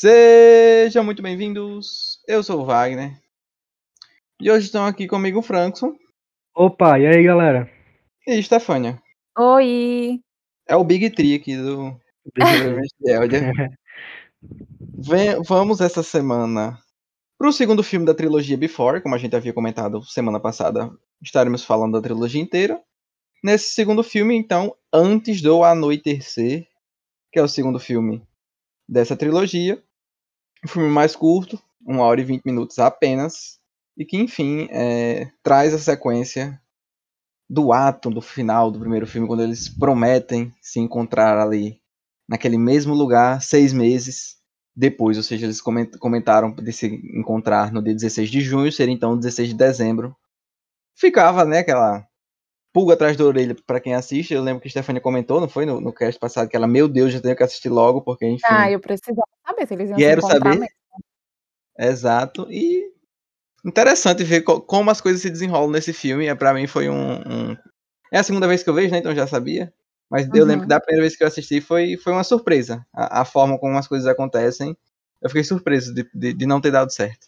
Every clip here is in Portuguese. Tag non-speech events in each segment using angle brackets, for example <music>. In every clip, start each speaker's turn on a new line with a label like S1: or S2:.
S1: Sejam muito bem-vindos. Eu sou o Wagner. E hoje estão aqui comigo o Frankson
S2: Opa, e aí galera?
S1: e Stefânia.
S3: Oi!
S1: É o Big Tree aqui do. <laughs> Vem- Vamos essa semana para o segundo filme da trilogia Before, como a gente havia comentado semana passada, estaremos falando da trilogia inteira. Nesse segundo filme, então, Antes do Anoitecer, que é o segundo filme dessa trilogia. Um filme mais curto, 1 hora e 20 minutos apenas, e que, enfim, é, traz a sequência do ato do final do primeiro filme, quando eles prometem se encontrar ali naquele mesmo lugar seis meses depois, ou seja, eles coment- comentaram de se encontrar no dia 16 de junho, seria então 16 de dezembro. Ficava, né, aquela pulga atrás da orelha para quem assiste. Eu lembro que a Stefania comentou, não foi no, no cast passado, que ela, meu Deus, já tenho que assistir logo, porque, enfim.
S3: Ah, eu precisava saber se eles iam
S1: Quero
S3: se
S1: saber.
S3: mesmo.
S1: Exato. E interessante ver co- como as coisas se desenrolam nesse filme. É, para mim foi um, um- É a segunda vez que eu vejo, né? Então já sabia. Mas eu lembro
S3: Uhum.
S1: que da primeira vez que eu assisti foi, foi uma surpresa. A, a forma como as coisas acontecem. Eu fiquei surpreso de, de, de não ter dado certo.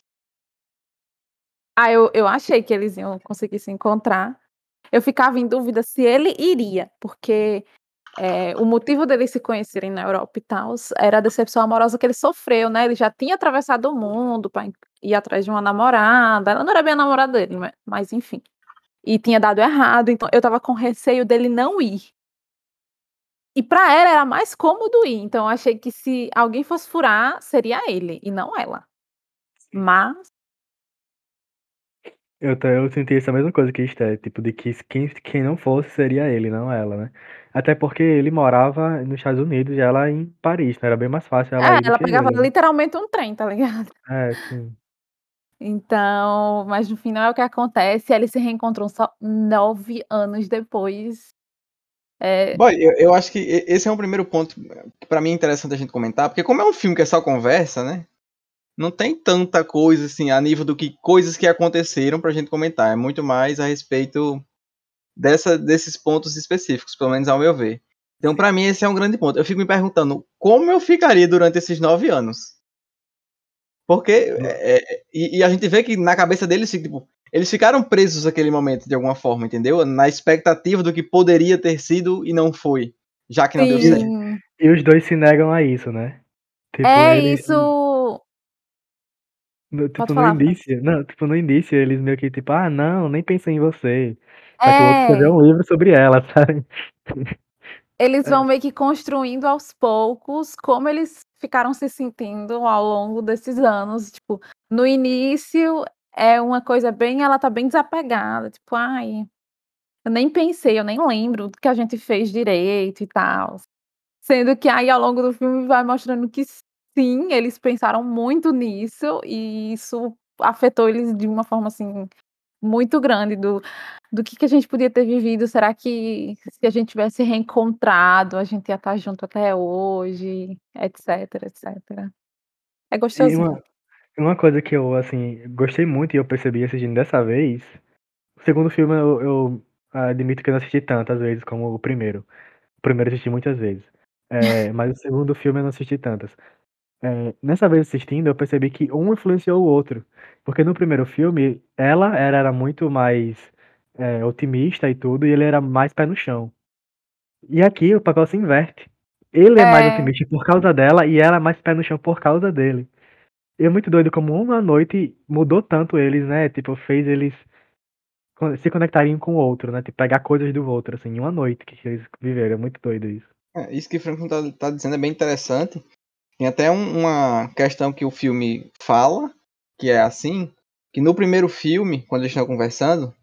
S3: Ah, eu, eu achei que eles iam conseguir se encontrar. Eu ficava em dúvida se ele iria, porque é, o motivo deles se conhecerem na Europa e tal era a decepção amorosa que ele sofreu, né? Ele já tinha atravessado o mundo para ir atrás de uma namorada. Ela não era bem a namorada dele, mas, enfim. E tinha dado errado, então eu tava com receio dele não ir. E pra ela era mais cômodo ir, então eu achei que se alguém fosse furar, seria ele e não ela. Mas
S2: Eu, ta- eu senti essa mesma coisa que Esté, tipo, de que quem, quem não fosse seria ele, não ela, né? Até porque ele morava nos Estados Unidos e ela em Paris, né? Era bem mais fácil ela
S3: É,
S2: ir do
S3: ela
S2: que
S3: pegava
S2: ele. né?
S3: literalmente um trem, tá ligado?
S2: É, sim.
S3: Então, mas no final é o que acontece, eles se reencontram só nove anos depois. É,
S1: Bom, eu, eu acho que e- esse é um primeiro ponto que pra mim é interessante a gente comentar, porque como é um filme que é só conversa, né? Não tem tanta coisa assim a nível do que coisas que aconteceram pra gente comentar. É muito mais a respeito dessa, desses pontos específicos, pelo menos ao meu ver. Então, pra mim, esse é um grande ponto. Eu fico me perguntando como eu ficaria durante esses nove anos. Porque. é, é, e, e a gente vê que na cabeça deles, tipo, eles ficaram presos naquele momento, de alguma forma, entendeu? Na expectativa do que poderia ter sido e não foi. Já que não deu certo.
S3: sim,
S2: E os dois se negam a isso, né? Tipo,
S3: é
S2: ele-
S3: isso.
S2: No, tipo,
S3: Pode
S2: no
S3: falar,
S2: início, não, tipo, no início eles meio que, tipo, ah, não, nem pensei em você. Só que o outro
S3: É,
S2: escreveu um livro sobre ela, <laughs> sabe?
S3: eles
S2: É.
S3: vão meio que construindo aos poucos como eles ficaram se sentindo ao longo desses anos. Tipo, no início é uma coisa bem, ela tá bem desapegada, tipo, ai, eu nem pensei, eu nem lembro do que a gente fez direito e tal. Sendo que aí ao longo do filme vai mostrando que sim, eles pensaram muito nisso e isso afetou eles de uma forma assim muito grande do, do que, que a gente podia ter vivido. Será que se a gente tivesse reencontrado, a gente ia estar junto até hoje, etc, etc. É
S2: E
S3: gostosinho.
S2: uma, uma coisa que eu, assim, gostei muito e eu percebi assistindo dessa vez, o segundo filme eu, eu admito que eu não assisti tantas vezes como o primeiro. O primeiro eu assisti muitas vezes. É, mas o segundo filme eu não assisti tantas. É, nessa vez assistindo, eu percebi que um influenciou o outro. Porque no primeiro filme, ela era, era muito mais é, otimista e tudo, e ele era mais pé no chão. E aqui o papel se inverte. Ele é mais
S3: É.
S2: otimista por causa dela e ela é mais pé no chão por causa dele. E é muito doido como uma noite mudou tanto eles, né? Tipo, fez eles se conectarem com o outro, né? Tipo, pegar coisas do outro, assim, em uma noite que eles viveram. É muito doido isso.
S1: É, isso que o Franklin tá, tá dizendo é bem interessante. Tem até um- uma questão que o filme fala, que é assim, que no primeiro filme, quando eles estão conversando,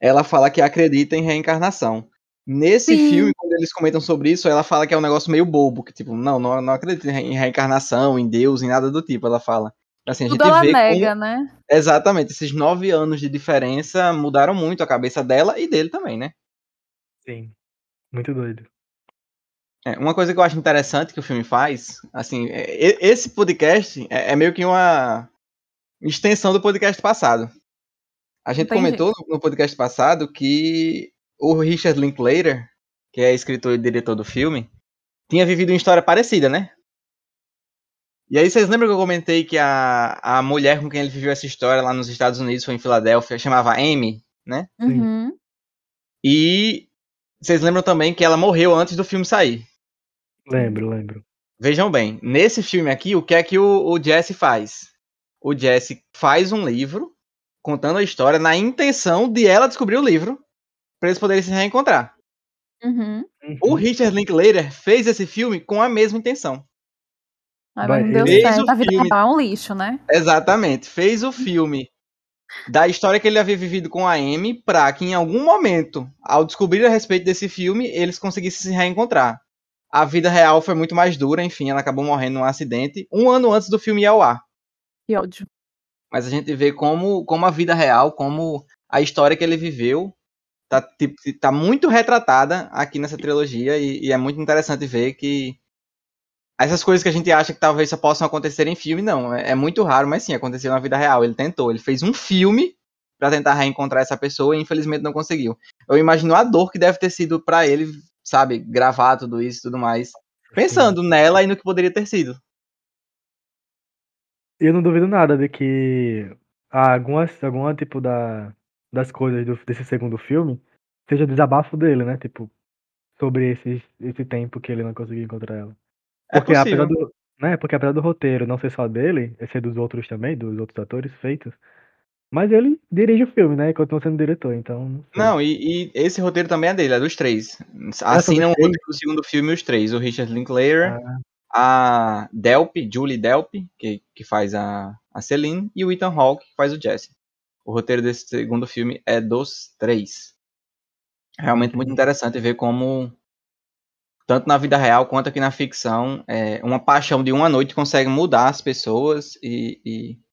S1: ela fala que acredita em reencarnação. Nesse
S3: Sim.
S1: filme, quando eles comentam sobre isso, ela fala que é um negócio meio bobo, que tipo, não, não, não acredita em re- em reencarnação, em Deus, em nada do tipo, ela fala. Assim, a gente
S3: Tudo ela
S1: vê como-
S3: nega, né?
S1: Exatamente, esses nove anos de diferença mudaram muito a cabeça dela e dele também, né?
S2: Sim. Muito doido.
S1: É, uma coisa que eu acho interessante que o filme faz, assim, é- esse podcast é, é meio que uma extensão do podcast passado. A gente
S3: Entendi.
S1: comentou no, no podcast passado que o Richard Linklater, que é escritor e diretor do filme, tinha vivido uma história parecida, né? E aí, vocês lembram que eu comentei que a, a mulher com quem ele viveu essa história lá nos Estados Unidos, foi em Filadélfia, chamava Amy, né?
S3: Uhum.
S1: E vocês lembram também que ela morreu antes do filme sair.
S2: Lembro, lembro.
S1: Vejam bem, nesse filme aqui, o que é que o, o Jesse faz? O Jesse faz um livro contando a história na intenção de ela descobrir o livro para eles poderem se reencontrar.
S3: Uhum.
S1: O
S2: Uhum.
S1: Richard Linklater fez esse filme com a mesma intenção.
S2: Vai,
S3: não deu
S1: fez
S3: certo.
S1: o
S3: A vida
S1: filme.
S3: é um lixo, né?
S1: Exatamente. Fez o filme da história que ele havia vivido com a Amy para que em algum momento, ao descobrir a respeito desse filme, eles conseguissem se reencontrar. A vida real foi muito mais dura, enfim, ela acabou morrendo num acidente um ano antes do filme ir ao ar.
S3: Que ódio.
S1: Mas a gente vê como, como a vida real, como a história que ele viveu, tá, tipo, tá muito retratada aqui nessa trilogia e, e é muito interessante ver que essas coisas que a gente acha que talvez só possam acontecer em filme, não. É, é muito raro, mas sim, aconteceu na vida real. Ele tentou, ele fez um filme pra tentar reencontrar essa pessoa e infelizmente não conseguiu. Eu imagino a dor que deve ter sido pra ele, sabe, gravar tudo isso e tudo mais. Pensando nela e no que poderia ter sido.
S2: Eu não duvido nada de que algumas, alguma tipo da, das coisas do- desse segundo filme seja desabafo dele, né? Tipo, sobre esse, esse tempo que ele não conseguiu encontrar ela.
S1: É
S2: Porque apesar
S1: possível.
S2: do, né? Porque apesar do roteiro não ser só dele, é ser dos outros também, dos outros atores feitos. Mas ele dirige o filme, né? Continua sendo diretor, então não
S1: e, e esse roteiro também é dele, é dos três.
S2: são
S1: Assinam o roteiro do segundo filme os três. O Richard Linklater,
S2: Ah,
S1: a Delp, Julie Delp, que, que faz a, a Celine, e o Ethan Hawke, que faz o Jesse. O roteiro desse segundo filme é dos três. Realmente muito
S2: Entendi.
S1: interessante ver como, tanto na vida real quanto aqui na ficção, é, uma paixão de uma noite consegue mudar as pessoas e, e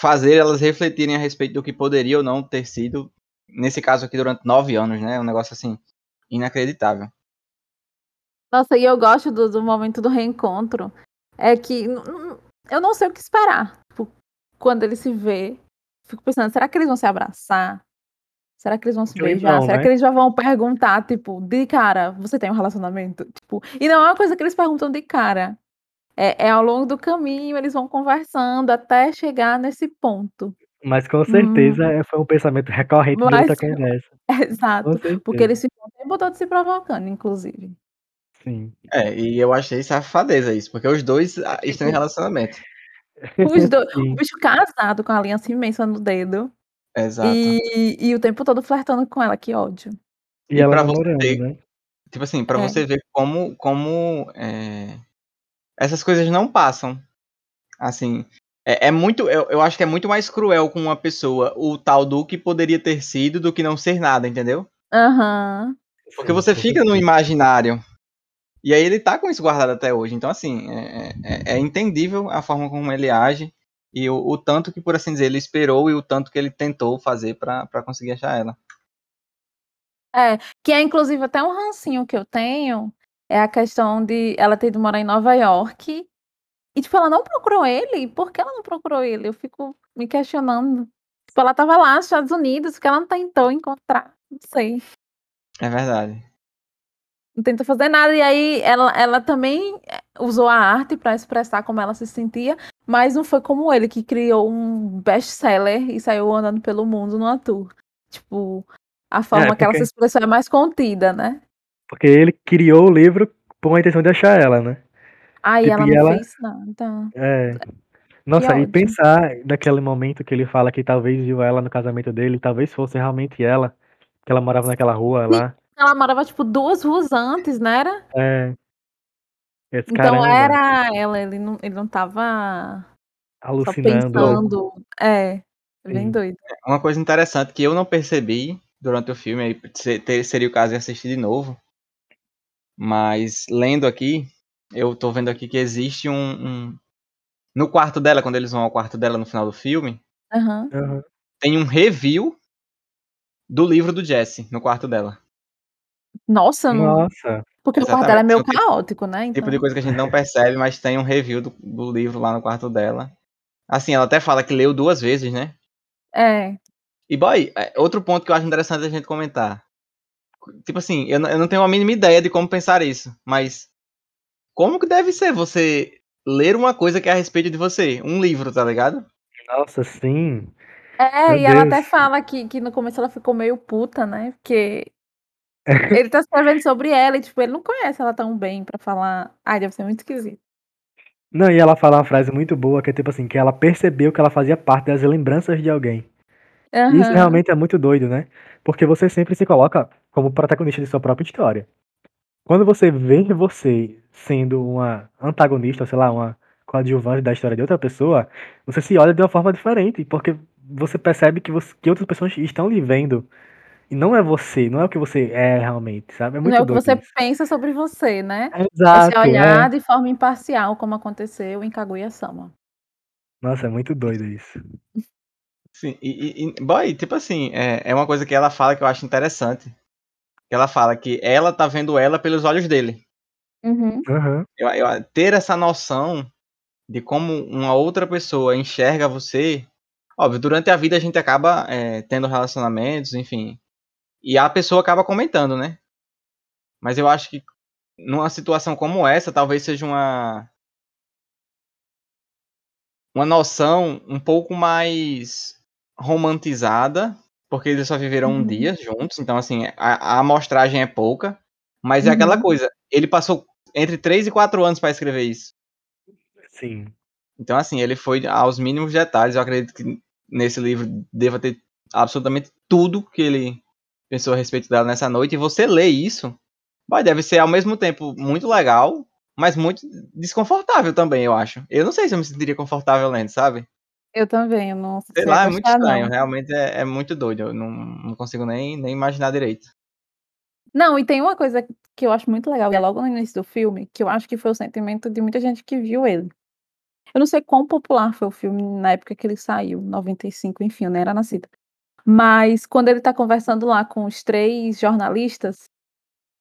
S1: fazer elas refletirem a respeito do que poderia ou não ter sido, nesse caso aqui, durante nove anos, né? Um negócio assim, inacreditável.
S3: Nossa, e eu gosto do, do momento do reencontro. É que eu não sei o que esperar. Tipo, quando ele se vê, fico pensando, será que eles vão se abraçar? Será que eles vão se beijar?
S2: vão,
S3: será
S2: né?
S3: que eles já vão perguntar, tipo, de cara, você tem um relacionamento? Tipo, e não é uma coisa que eles perguntam de cara. É, é ao longo do caminho, eles vão conversando até chegar nesse ponto.
S2: Mas com certeza é- foi um pensamento recorrente durante a
S3: Mas-
S2: conversa. <laughs>
S3: Exato. Porque eles ficam o tempo todo se provocando, inclusive.
S2: Sim.
S1: É, e eu achei safadeza isso, porque os dois ah, <laughs> estão em relacionamento.
S3: Os dois, <laughs>
S2: Sim.
S3: o bicho casado com a aliança imensa no dedo.
S1: Exato.
S3: E, e o tempo todo flertando com ela, que ódio.
S2: E,
S1: E
S2: ela
S1: pra você
S2: namorando,
S1: ver-
S2: né?
S1: Tipo assim, pra
S3: É.
S1: você ver como, como é, essas coisas não passam. Assim, é, é muito. Eu, eu acho que é muito mais cruel com uma pessoa o tal do que poderia ter sido do que não ser nada, entendeu?
S3: Aham.
S1: Porque
S2: Sim,
S1: você fica no imaginário. E aí ele tá com isso guardado até hoje. Então, assim, é, é- é entendível a forma como ele age. E o, o tanto que, por assim dizer, ele esperou e o tanto que ele tentou fazer pra conseguir achar ela.
S3: É, que é inclusive até um rancinho que eu tenho, é a questão de ela ter ido morar em Nova York. E, tipo, ela não procurou ele? Por que ela não procurou ele? Eu fico me questionando. Tipo, ela tava lá nos Estados Unidos, que ela não tentou encontrar? Não sei.
S1: É verdade.
S3: Não tentou fazer nada. E aí ela, ela também eh, usou a arte para expressar como ela se sentia, mas não foi como ele que criou um best-seller e saiu andando pelo mundo numa tour. Tipo, a forma que ela se
S2: porque-
S3: expressou é mais contida, né?
S2: Porque ele criou o livro com a intenção de achar ela, né?
S3: Aí
S2: Tipo,
S3: ela
S2: e
S3: não
S2: ela-
S3: fez nada.
S2: É. Nossa, e pensar naquele momento que ele fala que talvez viu ela no casamento dele, talvez fosse realmente ela, que ela morava naquela rua lá.
S3: Ela morava, tipo, duas ruas antes, né? Era?
S2: É. Esse
S3: Então
S2: caramba,
S3: era ela, ele não, ele não tava
S2: alucinando.
S3: pensando. É, bem
S2: Sim.
S3: doido.
S1: Uma coisa interessante que eu não percebi durante o filme, seria o caso de assistir de novo. Mas lendo aqui, eu tô vendo aqui que existe um, um- No quarto dela, quando eles vão ao quarto dela no final do filme.
S3: Aham.
S1: tem um review do livro do Jesse no quarto dela.
S3: Nossa, não-
S2: Nossa,
S3: porque o quarto dela é meio
S1: Exatamente.
S3: caótico, né?
S1: Tipo
S3: Então,
S1: de coisa que a gente não percebe, mas tem um review do, do livro lá no quarto dela. Assim, ela até fala que leu duas vezes, né?
S3: é.
S1: E, boy, é, outro ponto que eu acho interessante a gente comentar. Tipo assim, eu, não- eu não tenho a mínima ideia de como pensar isso, mas como que deve ser você ler uma coisa que é a respeito de você. Um livro, tá ligado?
S2: Nossa, sim.
S3: É,
S2: Meu
S3: e ela
S2: Deus.
S3: até fala que, que no começo ela ficou meio puta, né? Porque <laughs> ele tá escrevendo sobre ela e, tipo, ele não conhece ela tão bem pra falar. Ai, deve ser muito esquisito.
S2: Não, e ela fala uma frase muito boa que é tipo assim, que ela percebeu que ela fazia parte das lembranças de alguém. E isso realmente é muito doido, né? Porque você sempre se coloca como protagonista de sua própria história. Quando você vê você sendo uma antagonista, ou sei lá, uma coadjuvante da história de outra pessoa, você se olha de uma forma diferente, porque você percebe que, você- que outras pessoas estão lhe vendo. E não é você, não é o que você é realmente, sabe? É
S3: Não
S2: muito
S3: é o que você
S2: isso.
S3: pensa sobre você, né? É
S2: Exato,
S3: se olhar
S2: é.
S3: de forma imparcial, como aconteceu em Kaguya-sama.
S2: Nossa, é muito doido isso.
S1: Sim, e, e, e- boy, tipo assim, é, é uma coisa que ela fala que eu acho interessante. Que ela fala que ela tá vendo ela pelos olhos dele.
S3: Uhum.
S2: Aham.
S1: Eu, eu- ter essa noção de como uma outra pessoa enxerga você. Óbvio, durante a vida a gente acaba é, tendo relacionamentos, enfim. E a pessoa acaba comentando, né? Mas eu acho que numa situação como essa, talvez seja uma. Uma noção um pouco mais romantizada, porque eles só viveram um
S3: Uhum.
S1: dia juntos, então assim, a, a amostragem é pouca, mas é aquela
S3: Uhum.
S1: coisa, ele passou entre 3 e 4 anos para escrever isso.
S2: Sim.
S1: Então, assim, ele foi aos mínimos detalhes. Eu acredito que nesse livro deva ter absolutamente tudo que ele pensou a respeito dela nessa noite. E você lê isso, vai, deve ser ao mesmo tempo muito legal, mas muito desconfortável também, eu acho. Eu não sei se eu me sentiria confortável lendo, sabe?
S3: Eu também, eu não
S1: Sei
S3: sei
S1: lá, é muito estranho.
S3: não.
S1: Realmente é, é muito doido. Eu não, não consigo nem, nem imaginar direito.
S3: Não, e tem uma coisa que eu acho muito legal, e é logo no início do filme, que eu acho que foi o sentimento de muita gente que viu ele. Eu não sei quão popular foi o filme na época que ele saiu, 95, enfim, eu nem era nascida. Mas quando ele tá conversando lá com os três jornalistas,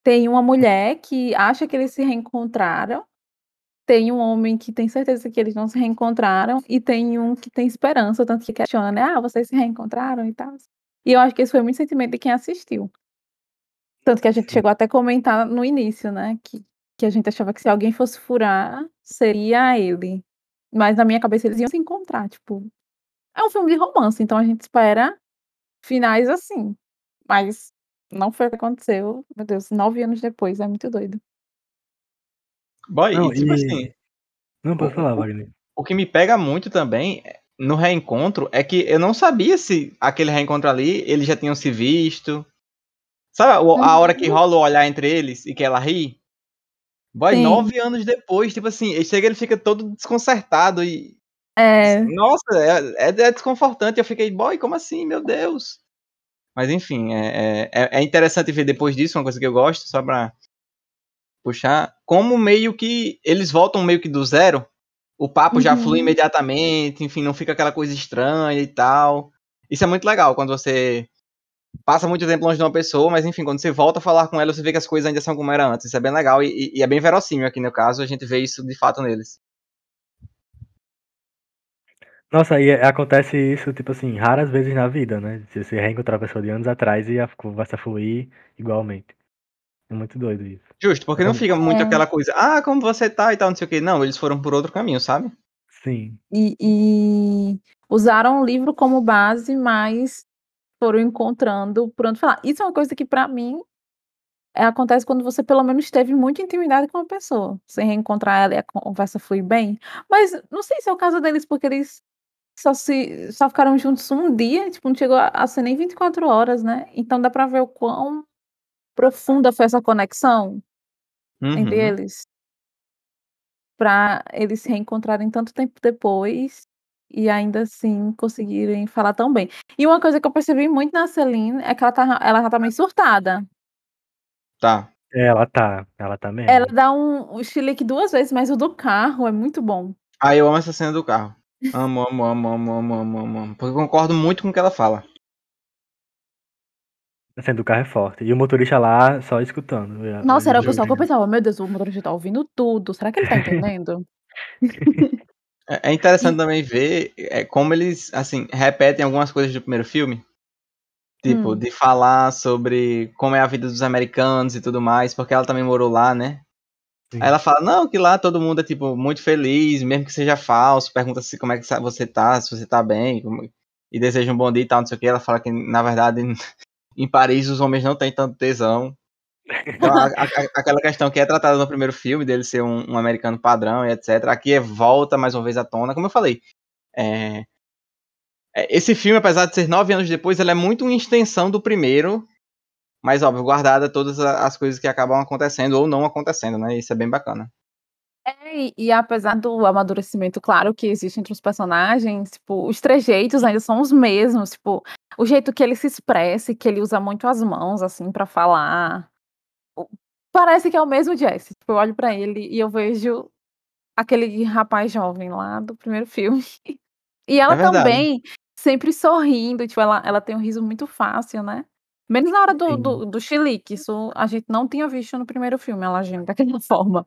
S3: tem uma mulher que acha que eles se reencontraram, tem um homem que tem certeza que eles não se reencontraram, e tem um que tem esperança, tanto que questiona, né? Ah, vocês se reencontraram e tal. E eu acho que esse foi muito sentimento de quem assistiu. Tanto que a gente chegou até a comentar no início, né? Que, que a gente achava que se alguém fosse furar, seria ele. Mas na minha cabeça eles iam se encontrar, tipo. É um filme de romance, então a gente espera finais assim. Mas não foi o que aconteceu. Meu Deus, nove anos depois, é muito doido.
S1: Boy,
S2: Não,
S1: e tipo
S2: e.
S1: assim,
S2: Não, pode falar, Wagner.
S1: o que me pega muito também é, no reencontro é que eu não sabia se aquele reencontro ali eles já tinham se visto. Sabe o- a hora que
S3: Uhum.
S1: rola o olhar entre eles e que ela ri? Boy,
S3: Sim.
S1: nove anos depois, tipo assim, ele chega ele fica todo desconcertado e.
S3: É.
S1: Nossa, é, é, é desconfortante. Eu fiquei, boy, como assim? Meu Deus. Mas enfim, é, é, é interessante ver depois disso, uma coisa que eu gosto, só pra puxar, como meio que eles voltam meio que do zero. O papo já flui
S3: Uhum.
S1: imediatamente, enfim, não fica aquela coisa estranha e tal. Isso é muito legal quando você passa muito tempo longe de uma pessoa, mas enfim, quando você volta a falar com ela, você vê que as coisas ainda são como eram antes. Isso é bem legal e, e é bem verossímil aqui no caso, a gente vê isso de fato neles.
S2: Nossa, e acontece isso, tipo assim, raras vezes na vida, né? Se você reencontrar a pessoa de anos atrás e a conversa fluir igualmente. É muito doido isso.
S1: Justo, porque não fica muito
S3: É.
S1: aquela coisa, ah, como você tá e tal, não sei o que. Não, eles foram por outro caminho, sabe?
S2: Sim.
S3: E, e usaram o livro como base, mas foram encontrando por onde falar. Isso é uma coisa que, pra mim, é, acontece quando você pelo menos teve muita intimidade com uma pessoa. Você reencontrar ela e a conversa flui bem. Mas não sei se é o caso deles, porque eles só, se, só ficaram juntos um dia, tipo, não chegou a, a ser nem 24 horas, né? Então dá pra ver o quão profunda foi essa conexão entre
S1: Uhum.
S3: eles. Pra eles se reencontrarem tanto tempo depois e ainda assim conseguirem falar tão bem. E uma coisa que eu percebi muito na Celine é que ela, tá, ela já tá meio surtada.
S1: Tá.
S2: É, Ela tá, ela tá mesmo.
S3: Ela dá um, um chilique duas vezes, mas o do carro é muito bom.
S1: Ah, eu amo essa cena do carro. Amo, amo, amo, amo, amo, amo, amo, amo. Porque eu concordo muito com o que ela fala.
S2: A cena do carro é forte. E o motorista lá só escutando. é,
S3: Nossa, era o pessoal que eu pensava, meu Deus, o motorista tá ouvindo tudo. Será que ele tá entendendo? <laughs>
S1: É é interessante também ver é, como eles, assim, repetem algumas coisas do primeiro filme. Tipo,
S3: Hum.
S1: de falar sobre como é a vida dos americanos e tudo mais, porque ela também morou lá, né? Sim. Aí ela fala, não, que lá todo mundo é, tipo, muito feliz, mesmo que seja falso, pergunta se como é que você tá, se você tá bem, como... e deseja um bom dia e tal, não sei o que. Ela fala que, na verdade, em Paris os homens não têm tanto tesão. Então, a, a, aquela questão que é tratada no primeiro filme, dele ser um, um, americano padrão e etc. Aqui é volta mais uma vez à tona. Como eu falei, é, é, esse filme, apesar de ser nove anos depois, ele é muito uma extensão do primeiro, mas óbvio, guardada todas as coisas que acabam acontecendo ou não acontecendo, né? Isso é bem bacana.
S3: É, e, e, apesar do amadurecimento, claro, que existe entre os personagens, tipo, os trejeitos ainda são os mesmos, tipo, o jeito que ele se expressa, que ele usa muito as mãos, assim, para falar. Parece que é o mesmo Jesse. Tipo, eu olho para ele e eu vejo aquele rapaz jovem lá do primeiro filme. <laughs> E ela é também, sempre sorrindo, tipo, ela, ela tem um riso muito fácil, né? Menos na hora do, do, do chilique, isso a gente não tinha visto no primeiro filme, ela agindo <laughs> daquela forma.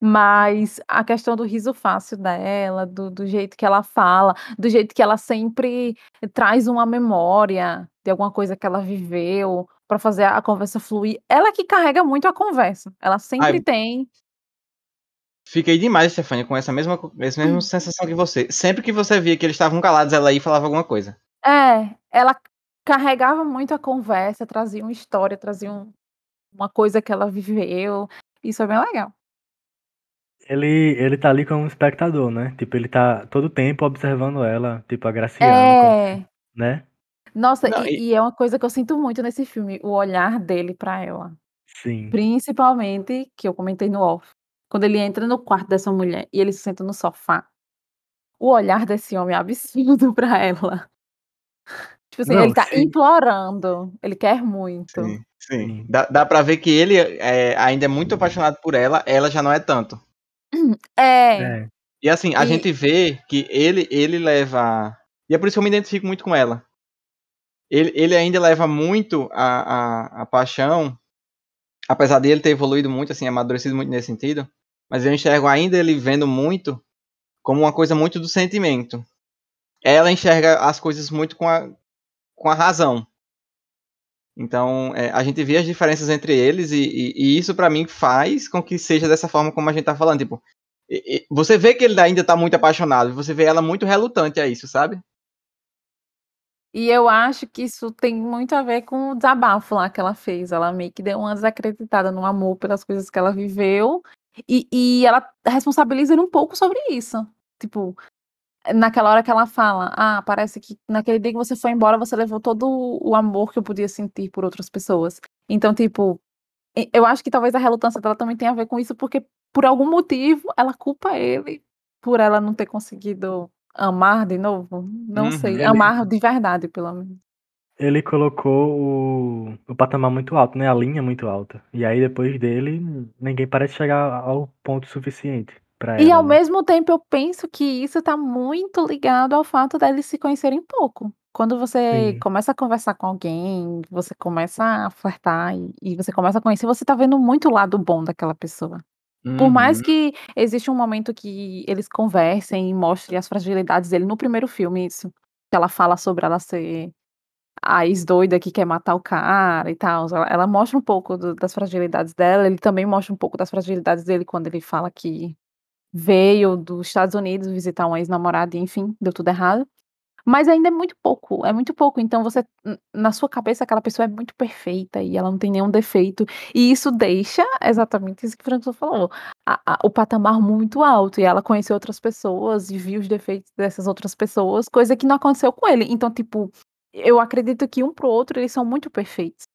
S3: Mas a questão do riso fácil dela, do, do jeito que ela fala, do jeito que ela sempre traz uma memória de alguma coisa que ela viveu para fazer a conversa fluir. Ela que carrega muito a conversa. Ela sempre Ai, tem.
S1: Fiquei demais, Stefania, com essa mesma, essa mesma hum. sensação que você. Sempre que você via que eles estavam calados, ela e falava alguma coisa.
S3: É, ela carregava muito a conversa, trazia uma história, trazia um, uma coisa que ela viveu. Isso é bem legal.
S2: Ele, ele tá ali como espectador, né? Tipo, ele tá todo tempo observando ela, tipo, agraciando, é... com, né?
S3: Nossa, Não, e, e... e, é uma coisa que eu sinto muito nesse filme, o olhar dele para ela.
S2: Sim.
S3: Principalmente, que eu comentei no off, quando ele entra no quarto dessa mulher e ele se senta no sofá. O olhar desse homem é absurdo <laughs> para ela. Tipo assim, Não, ele tá sim. implorando, ele quer muito.
S1: Sim, sim. Dá, dá pra ver que ele é, ainda é muito apaixonado por ela, ela já não é tanto. <clears throat>
S3: É. é.
S1: E assim, a e... gente vê que ele, ele leva. E é por isso que eu me identifico muito com ela. Ele, ele ainda leva muito a, a, a paixão, apesar dele ter evoluído muito, assim, amadurecido muito nesse sentido, mas eu enxergo ainda ele vendo muito como uma coisa muito do sentimento. Ela enxerga as coisas muito com a, com a razão. Então, é, a gente vê as diferenças entre eles e, e, e isso para mim faz com que seja dessa forma como a gente tá falando. Tipo, e, você vê que ele ainda tá muito apaixonado, você vê ela muito relutante a isso, sabe?
S3: E eu acho que isso tem muito a ver com o desabafo lá que ela fez. Ela meio que deu uma desacreditada no amor pelas coisas que ela viveu. E, e ela responsabiliza ele um pouco sobre isso. Tipo, naquela hora que ela fala, ah, parece que naquele dia que você foi embora, você levou todo o amor que eu podia sentir por outras pessoas. Então, tipo, eu acho que talvez a relutância dela também tenha a ver com isso, porque por algum motivo ela culpa ele por ela não ter conseguido amar de novo. Não uhum, sei, ele... amar de verdade, pelo menos.
S2: Ele colocou o, o patamar muito alto, né? A linha muito alta. E aí depois dele, ninguém parece chegar ao ponto suficiente. Pra
S3: e
S2: ela,
S3: ao né? mesmo tempo eu penso que isso tá muito ligado ao fato deles se conhecerem pouco. Quando você Sim. começa a conversar com alguém, você começa a flertar e, e, você começa a conhecer, você tá vendo muito o lado bom daquela pessoa. Uhum. Por mais uhum. que existe um momento que eles conversem e mostrem as fragilidades dele no primeiro filme, isso. Que ela fala sobre ela ser a ex-doida que quer matar o cara e tal. Ela, ela mostra um pouco do, das fragilidades dela, ele também mostra um pouco das fragilidades dele quando ele fala que veio dos Estados Unidos visitar uma ex-namorada e enfim, deu tudo errado. Mas ainda é muito pouco, é muito pouco. Então você, na sua cabeça, aquela pessoa é muito perfeita e ela não tem nenhum defeito. E isso deixa exatamente isso que o Franco falou, a, a, o patamar muito alto. E ela conheceu outras pessoas e viu os defeitos dessas outras pessoas, coisa que não aconteceu com ele. Então, tipo, eu acredito que um pro outro eles são muito perfeitos.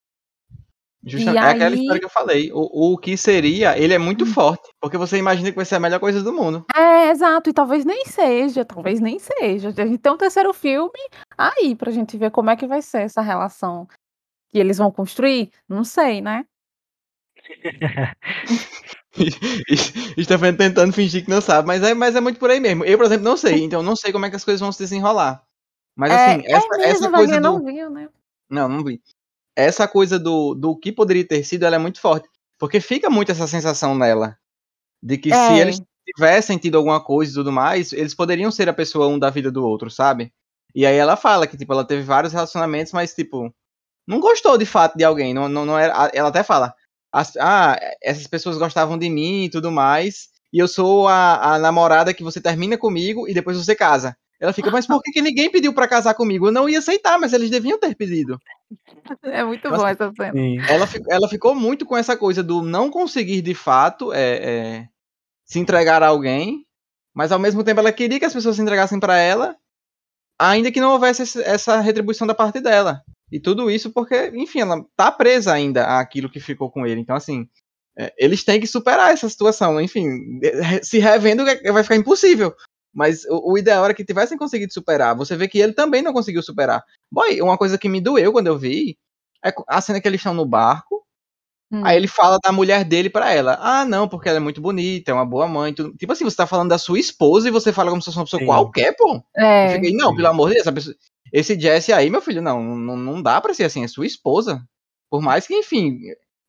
S1: Justamente, é aí... aquela história que eu falei. O, o que seria, ele é muito hum. forte. Porque você imagina que vai ser a melhor coisa do mundo.
S3: É, exato. E talvez nem seja, talvez nem seja. A gente tem um terceiro filme aí pra gente ver como é que vai ser essa relação que eles vão construir. Não sei, né? <laughs>
S1: Stefan tentando fingir que não sabe, mas é, mas é muito por aí mesmo. Eu, por exemplo, não sei, então não sei como é que as coisas vão se desenrolar. Mas
S3: é,
S1: assim, essa,
S3: é mesmo,
S1: essa coisa.
S3: Do... não viu, né?
S1: Não, não vi essa coisa do, do que poderia ter sido, ela é muito forte. Porque fica muito essa sensação nela. De que é. se eles tivessem tido alguma coisa e tudo mais, eles poderiam ser a pessoa um da vida do outro, sabe? E aí ela fala que, tipo, ela teve vários relacionamentos, mas, tipo, não gostou de fato de alguém. Não, não, não era, ela até fala, ah, essas pessoas gostavam de mim e tudo mais, e eu sou a, a namorada que você termina comigo e depois você casa. Ela fica, mas por que, que ninguém pediu para casar comigo? Eu não ia aceitar, mas eles deviam ter pedido. <laughs>
S3: É muito bom essa cena.
S1: Ela, ela ficou muito com essa coisa do não conseguir de fato é, é, se entregar a alguém, mas ao mesmo tempo ela queria que as pessoas se entregassem para ela, ainda que não houvesse essa retribuição da parte dela. E tudo isso porque, enfim, ela tá presa ainda àquilo que ficou com ele. Então, assim, é, eles têm que superar essa situação. Enfim, se revendo vai ficar impossível. Mas o, o, ideal era que tivessem conseguido superar. Você vê que ele também não conseguiu superar. Boy, uma coisa que me doeu quando eu vi é a cena que eles estão no barco. Hum. Aí ele fala da mulher dele para ela. Ah, não, porque ela é muito bonita, é uma boa mãe. Tudo. Tipo assim, você tá falando da sua esposa e você fala como se fosse uma pessoa Sim. qualquer, pô. É. Eu fiquei, não, pelo amor de Deus, essa pessoa... esse Jesse aí, meu filho, não, não, não dá pra ser assim, é sua esposa. Por mais que, enfim,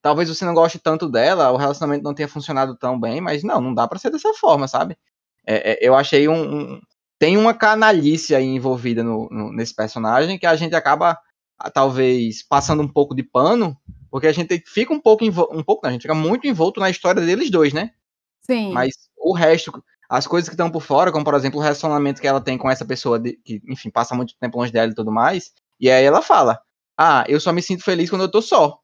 S1: talvez você não goste tanto dela, o relacionamento não tenha funcionado tão bem, mas não, não dá pra ser dessa forma, sabe? É, é, eu achei um, um, Tem uma canalice aí envolvida no, no, nesse personagem que a gente acaba, ah, talvez, passando um pouco de pano, porque a gente fica um pouco. Um pouco, não, a gente fica muito envolto na história deles dois, né?
S3: Sim.
S1: Mas o resto, as coisas que estão por fora, como por exemplo o relacionamento que ela tem com essa pessoa de, que, enfim, passa muito tempo longe dela e tudo mais. E aí ela fala: Ah, eu só me sinto feliz quando eu tô só.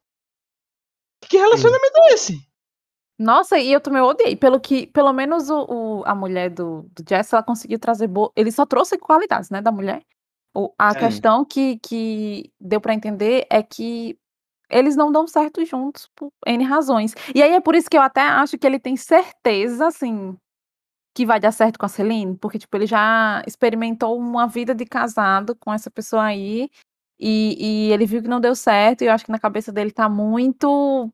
S1: Que relacionamento Sim. é esse?
S3: Nossa, e eu também odiei, pelo que, pelo menos o, o a mulher do, do Jess, ela conseguiu trazer boa, ele só trouxe qualidades, né, da mulher. O, a Sim. questão que, que deu para entender é que eles não dão certo juntos por N razões. E aí é por isso que eu até acho que ele tem certeza, assim, que vai dar certo com a Celine, porque, tipo, ele já experimentou uma vida de casado com essa pessoa aí, e, e ele viu que não deu certo, e eu acho que na cabeça dele tá muito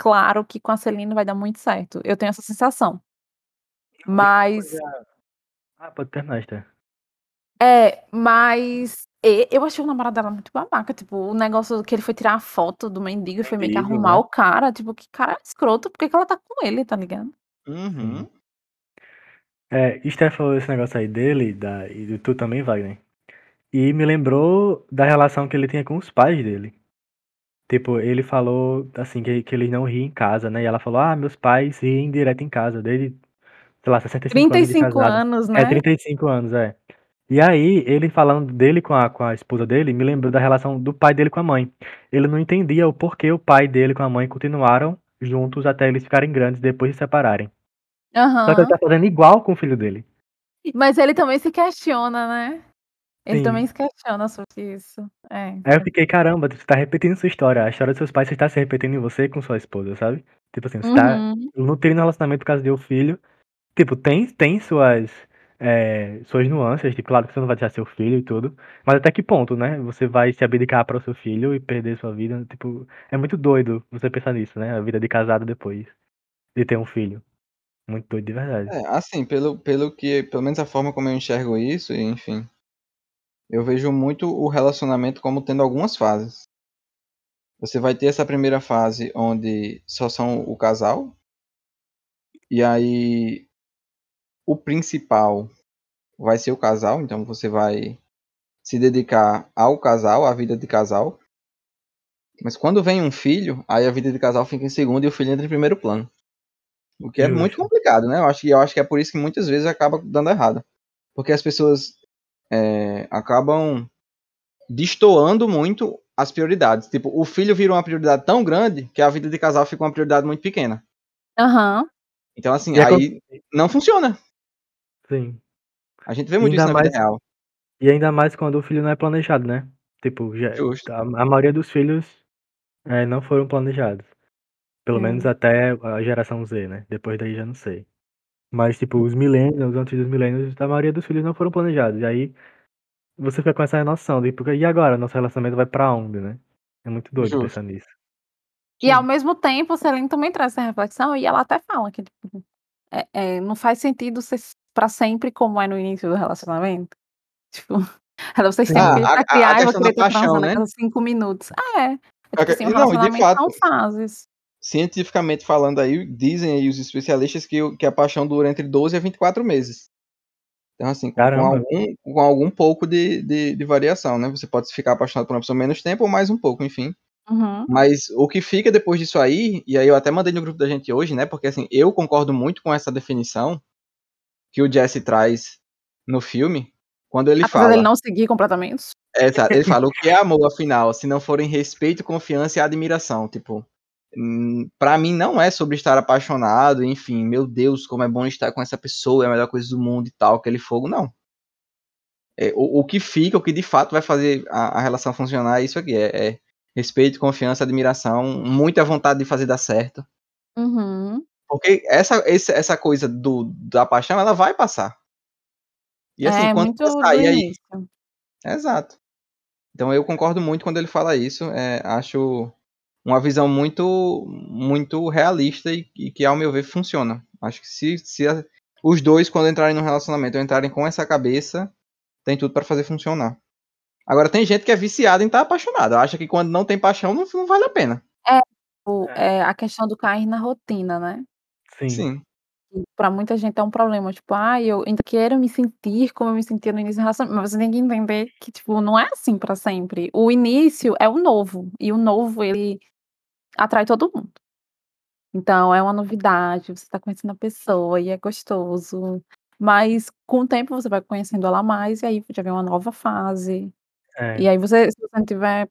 S3: claro que com a Celina vai dar muito certo. Eu tenho essa sensação. Mas.
S2: Ah, pode terminar, Esther.
S3: É, mas eu achei o namorado dela muito babaca. Tipo, o negócio que ele foi tirar a foto do mendigo e foi meio que arrumar né? o cara. Tipo, que cara escroto, por que, que ela tá com ele, tá ligado?
S1: Uhum.
S2: É, Esther falou esse negócio aí dele, da, e tu também, Wagner. E me lembrou da relação que ele tinha com os pais dele. Tipo, ele falou, assim, que, que eles não riem em casa, né? E ela falou, ah, meus pais riem direto em casa, desde, sei lá, 65 35 anos de
S3: anos, né?
S2: É, 35 anos, é. E aí, ele falando dele com a, com a esposa dele, me lembrou da relação do pai dele com a mãe. Ele não entendia o porquê o pai dele com a mãe continuaram juntos até eles ficarem grandes depois de se separarem.
S3: Uhum.
S2: Só que ele tá fazendo igual com o filho dele.
S3: Mas ele também se questiona, né? Ele Sim. também se questiona sobre isso. É.
S2: Aí eu fiquei, caramba, você tá repetindo sua história. A história dos seus pais, você tá se repetindo em você com sua esposa, sabe? Tipo assim, você tá uhum. tá nutrindo relacionamento por causa de um filho. Tipo, tem, tem suas, é, suas nuances, tipo, claro que você não vai deixar seu filho e tudo. Mas até que ponto, né? Você vai se abdicar para o seu filho e perder sua vida. Tipo, é muito doido você pensar nisso, né? A vida de casado depois de ter um filho. Muito doido de verdade.
S1: É, assim, pelo, pelo que, pelo menos a forma como eu enxergo isso, enfim, eu vejo muito o relacionamento como tendo algumas fases. Você vai ter essa primeira fase onde só são o casal. E aí o principal vai ser o casal, então você vai se dedicar ao casal, à vida de casal. Mas quando vem um filho, aí a vida de casal fica em segundo e o filho entra em primeiro plano. O que é muito complicado, né? Eu acho, eu acho que é por isso que muitas vezes acaba dando errado. Porque as pessoas é, acabam destoando muito as prioridades. Tipo, o filho vira uma prioridade tão grande que a vida de casal fica uma prioridade muito pequena.
S3: Aham. Uhum.
S1: Então, assim, e aí é não funciona.
S2: Sim.
S1: A gente vê muito isso na mais, vida real.
S2: E ainda mais quando o filho não é planejado, né? Tipo, já, a, a, maioria dos filhos é, não foram planejados. Pelo hum. menos até a geração Z, né? Depois daí já não sei. Mas, tipo, os milênios, antes dos milênios, a maioria dos filhos não foram planejados. E aí você fica com essa noção de, porque, e agora? Nosso relacionamento vai pra onde, né? É muito doido Justo. pensar nisso.
S3: E Sim. ao mesmo tempo, Celine também traz essa reflexão e ela até fala que tipo, é, é, não faz sentido ser pra sempre como é no início do relacionamento. Tipo, <laughs> vocês têm ah, que criar e eu queria ter paixão, né? cinco minutos. Ah, é. é tipo assim, o relacionamento não, fato, são fases
S1: cientificamente falando aí, dizem aí os especialistas que, que a paixão dura entre 12 a 24 meses. Então, assim, com algum, com algum pouco de, de, de, variação, né? Você pode ficar apaixonado por uma pessoa menos tempo ou mais um pouco, enfim.
S3: Uhum.
S1: Mas o que fica depois disso aí, e aí eu até mandei no grupo da gente hoje, né? Porque assim, eu concordo muito com essa definição que o Jesse traz no filme, quando ele
S3: Apesar
S1: fala.
S3: dele não seguir comportamentos.
S1: É, exato, ele fala o que é amor, afinal, se não forem respeito, confiança e admiração. Tipo, hum, pra mim não é sobre estar apaixonado, enfim, meu Deus, como é bom estar com essa pessoa, é a melhor coisa do mundo e tal, aquele fogo, não. É, o, o que fica, o que de fato vai fazer a, a relação funcionar é isso aqui, é, é respeito, confiança, admiração, muita vontade de fazer dar certo.
S3: Uhum.
S1: Porque essa, essa coisa do, da paixão, ela vai passar. E assim,
S3: é
S1: quando você sair aí. Exato. Então eu concordo muito quando ele fala isso. é, acho uma visão muito muito realista e, e que, ao meu ver, funciona. Acho que se, se a- os dois, quando entrarem no relacionamento, entrarem com essa cabeça, tem tudo para fazer funcionar. Agora, tem gente que é viciada em estar apaixonada. Acha que quando não tem paixão, não, não vale a pena.
S3: O- é, a questão do cair na rotina, né?
S2: Sim.
S1: Sim.
S3: Pra muita gente é um problema, tipo, ah, eu ainda quero me sentir como eu me sentia no início da relação, mas você tem que entender que, tipo, não é assim pra sempre. O início é o novo, e o novo, ele atrai todo mundo. Então, é uma novidade, você tá conhecendo a pessoa e é gostoso, mas com o tempo você vai conhecendo ela mais, e aí já vem uma nova fase.
S2: É.
S3: E aí você, se você não estiver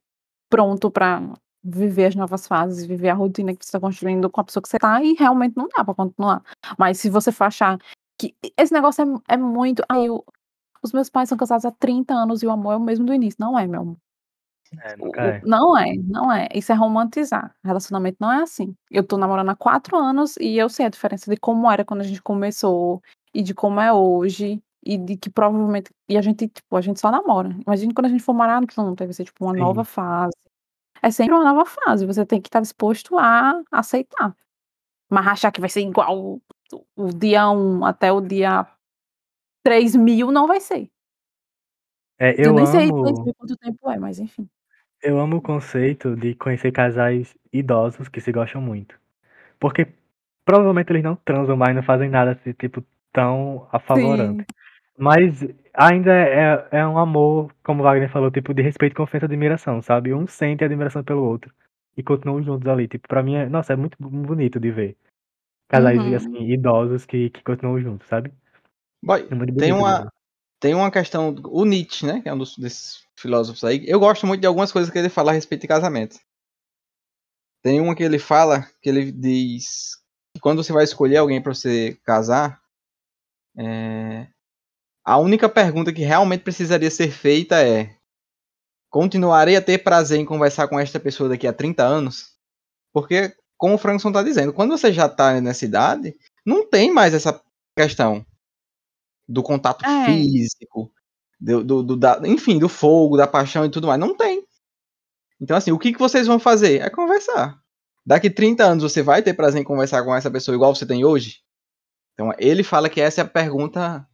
S3: pronto pra viver as novas fases, viver a rotina que você está construindo com a pessoa que você tá, aí realmente não dá pra continuar. Mas se você for achar que esse negócio é, é muito. Ai, eu- os meus pais são casados há 30 anos e o amor é o mesmo do início. Não é, meu amor.
S2: É,
S3: O-
S2: nunca
S3: o-
S2: é.
S3: Não é, não é. Isso é romantizar. Relacionamento não é assim. Eu tô namorando há quatro anos e eu sei a diferença de como era quando a gente começou e de como é hoje. E de que provavelmente. E a gente, tipo, a gente só namora. Imagina quando a gente for morar junto, aí vai ser tipo uma
S2: Sim.
S3: nova fase. É sempre uma nova fase. Você tem que estar disposto a aceitar. Mas achar que vai ser igual o, dia 1 até o dia 3 mil, não vai ser.
S2: É,
S3: Eu,
S2: eu
S3: nem
S2: amo,
S3: sei quanto tempo é, mas enfim.
S2: eu amo o conceito de conhecer casais idosos que se gostam muito. Porque provavelmente eles não transam mais, não fazem nada assim, tipo, tão apavorante.
S3: Sim.
S2: Mas ainda é, é um amor, como o Wagner falou, tipo, de respeito, confiança e admiração, sabe? Um sente admiração pelo outro. E continuam juntos ali. Tipo, pra mim, é, nossa, é muito bonito de ver. Casais,
S3: Uhum.
S2: assim, idosos que, que continuam juntos, sabe?
S1: Boy,
S2: É muito
S1: tem uma, tem uma questão. O Nietzsche, né? Que é um dos, desses filósofos aí. Eu gosto muito de algumas coisas que ele fala a respeito de casamento. Tem uma que ele fala, que ele diz que quando você vai escolher alguém para você casar, é, a única pergunta que realmente precisaria ser feita é: continuarei a ter prazer em conversar com esta pessoa daqui a 30 anos? Porque, como o Frankson está dizendo, quando você já está nessa idade, não tem mais essa questão do contato
S3: É.
S1: físico, do, do, do- da, enfim, do fogo, da paixão e tudo mais. Não tem. Então, assim, o que, que vocês vão fazer? É conversar. Daqui 30 anos você vai ter prazer em conversar com essa pessoa igual você tem hoje? Então, ele fala que essa é a pergunta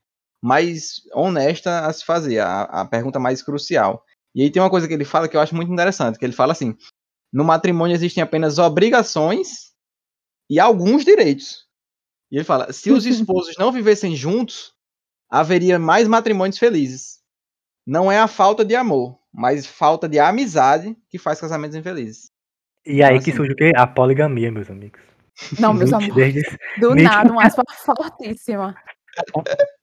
S1: mais honesta a se fazer, a, a pergunta mais crucial. E aí tem uma coisa que ele fala que eu acho muito interessante, que ele fala assim, no matrimônio existem apenas obrigações e alguns direitos. E ele fala, se os <laughs> esposos não vivessem juntos, haveria mais matrimônios felizes. Não é a falta de amor, mas falta de amizade que faz casamentos infelizes.
S2: E aí
S1: Então,
S2: que
S1: assim-
S2: surge o quê? A poligamia, meus amigos.
S3: Não, meus
S2: desde,
S3: Do nada, uma aspa fortíssima. <laughs>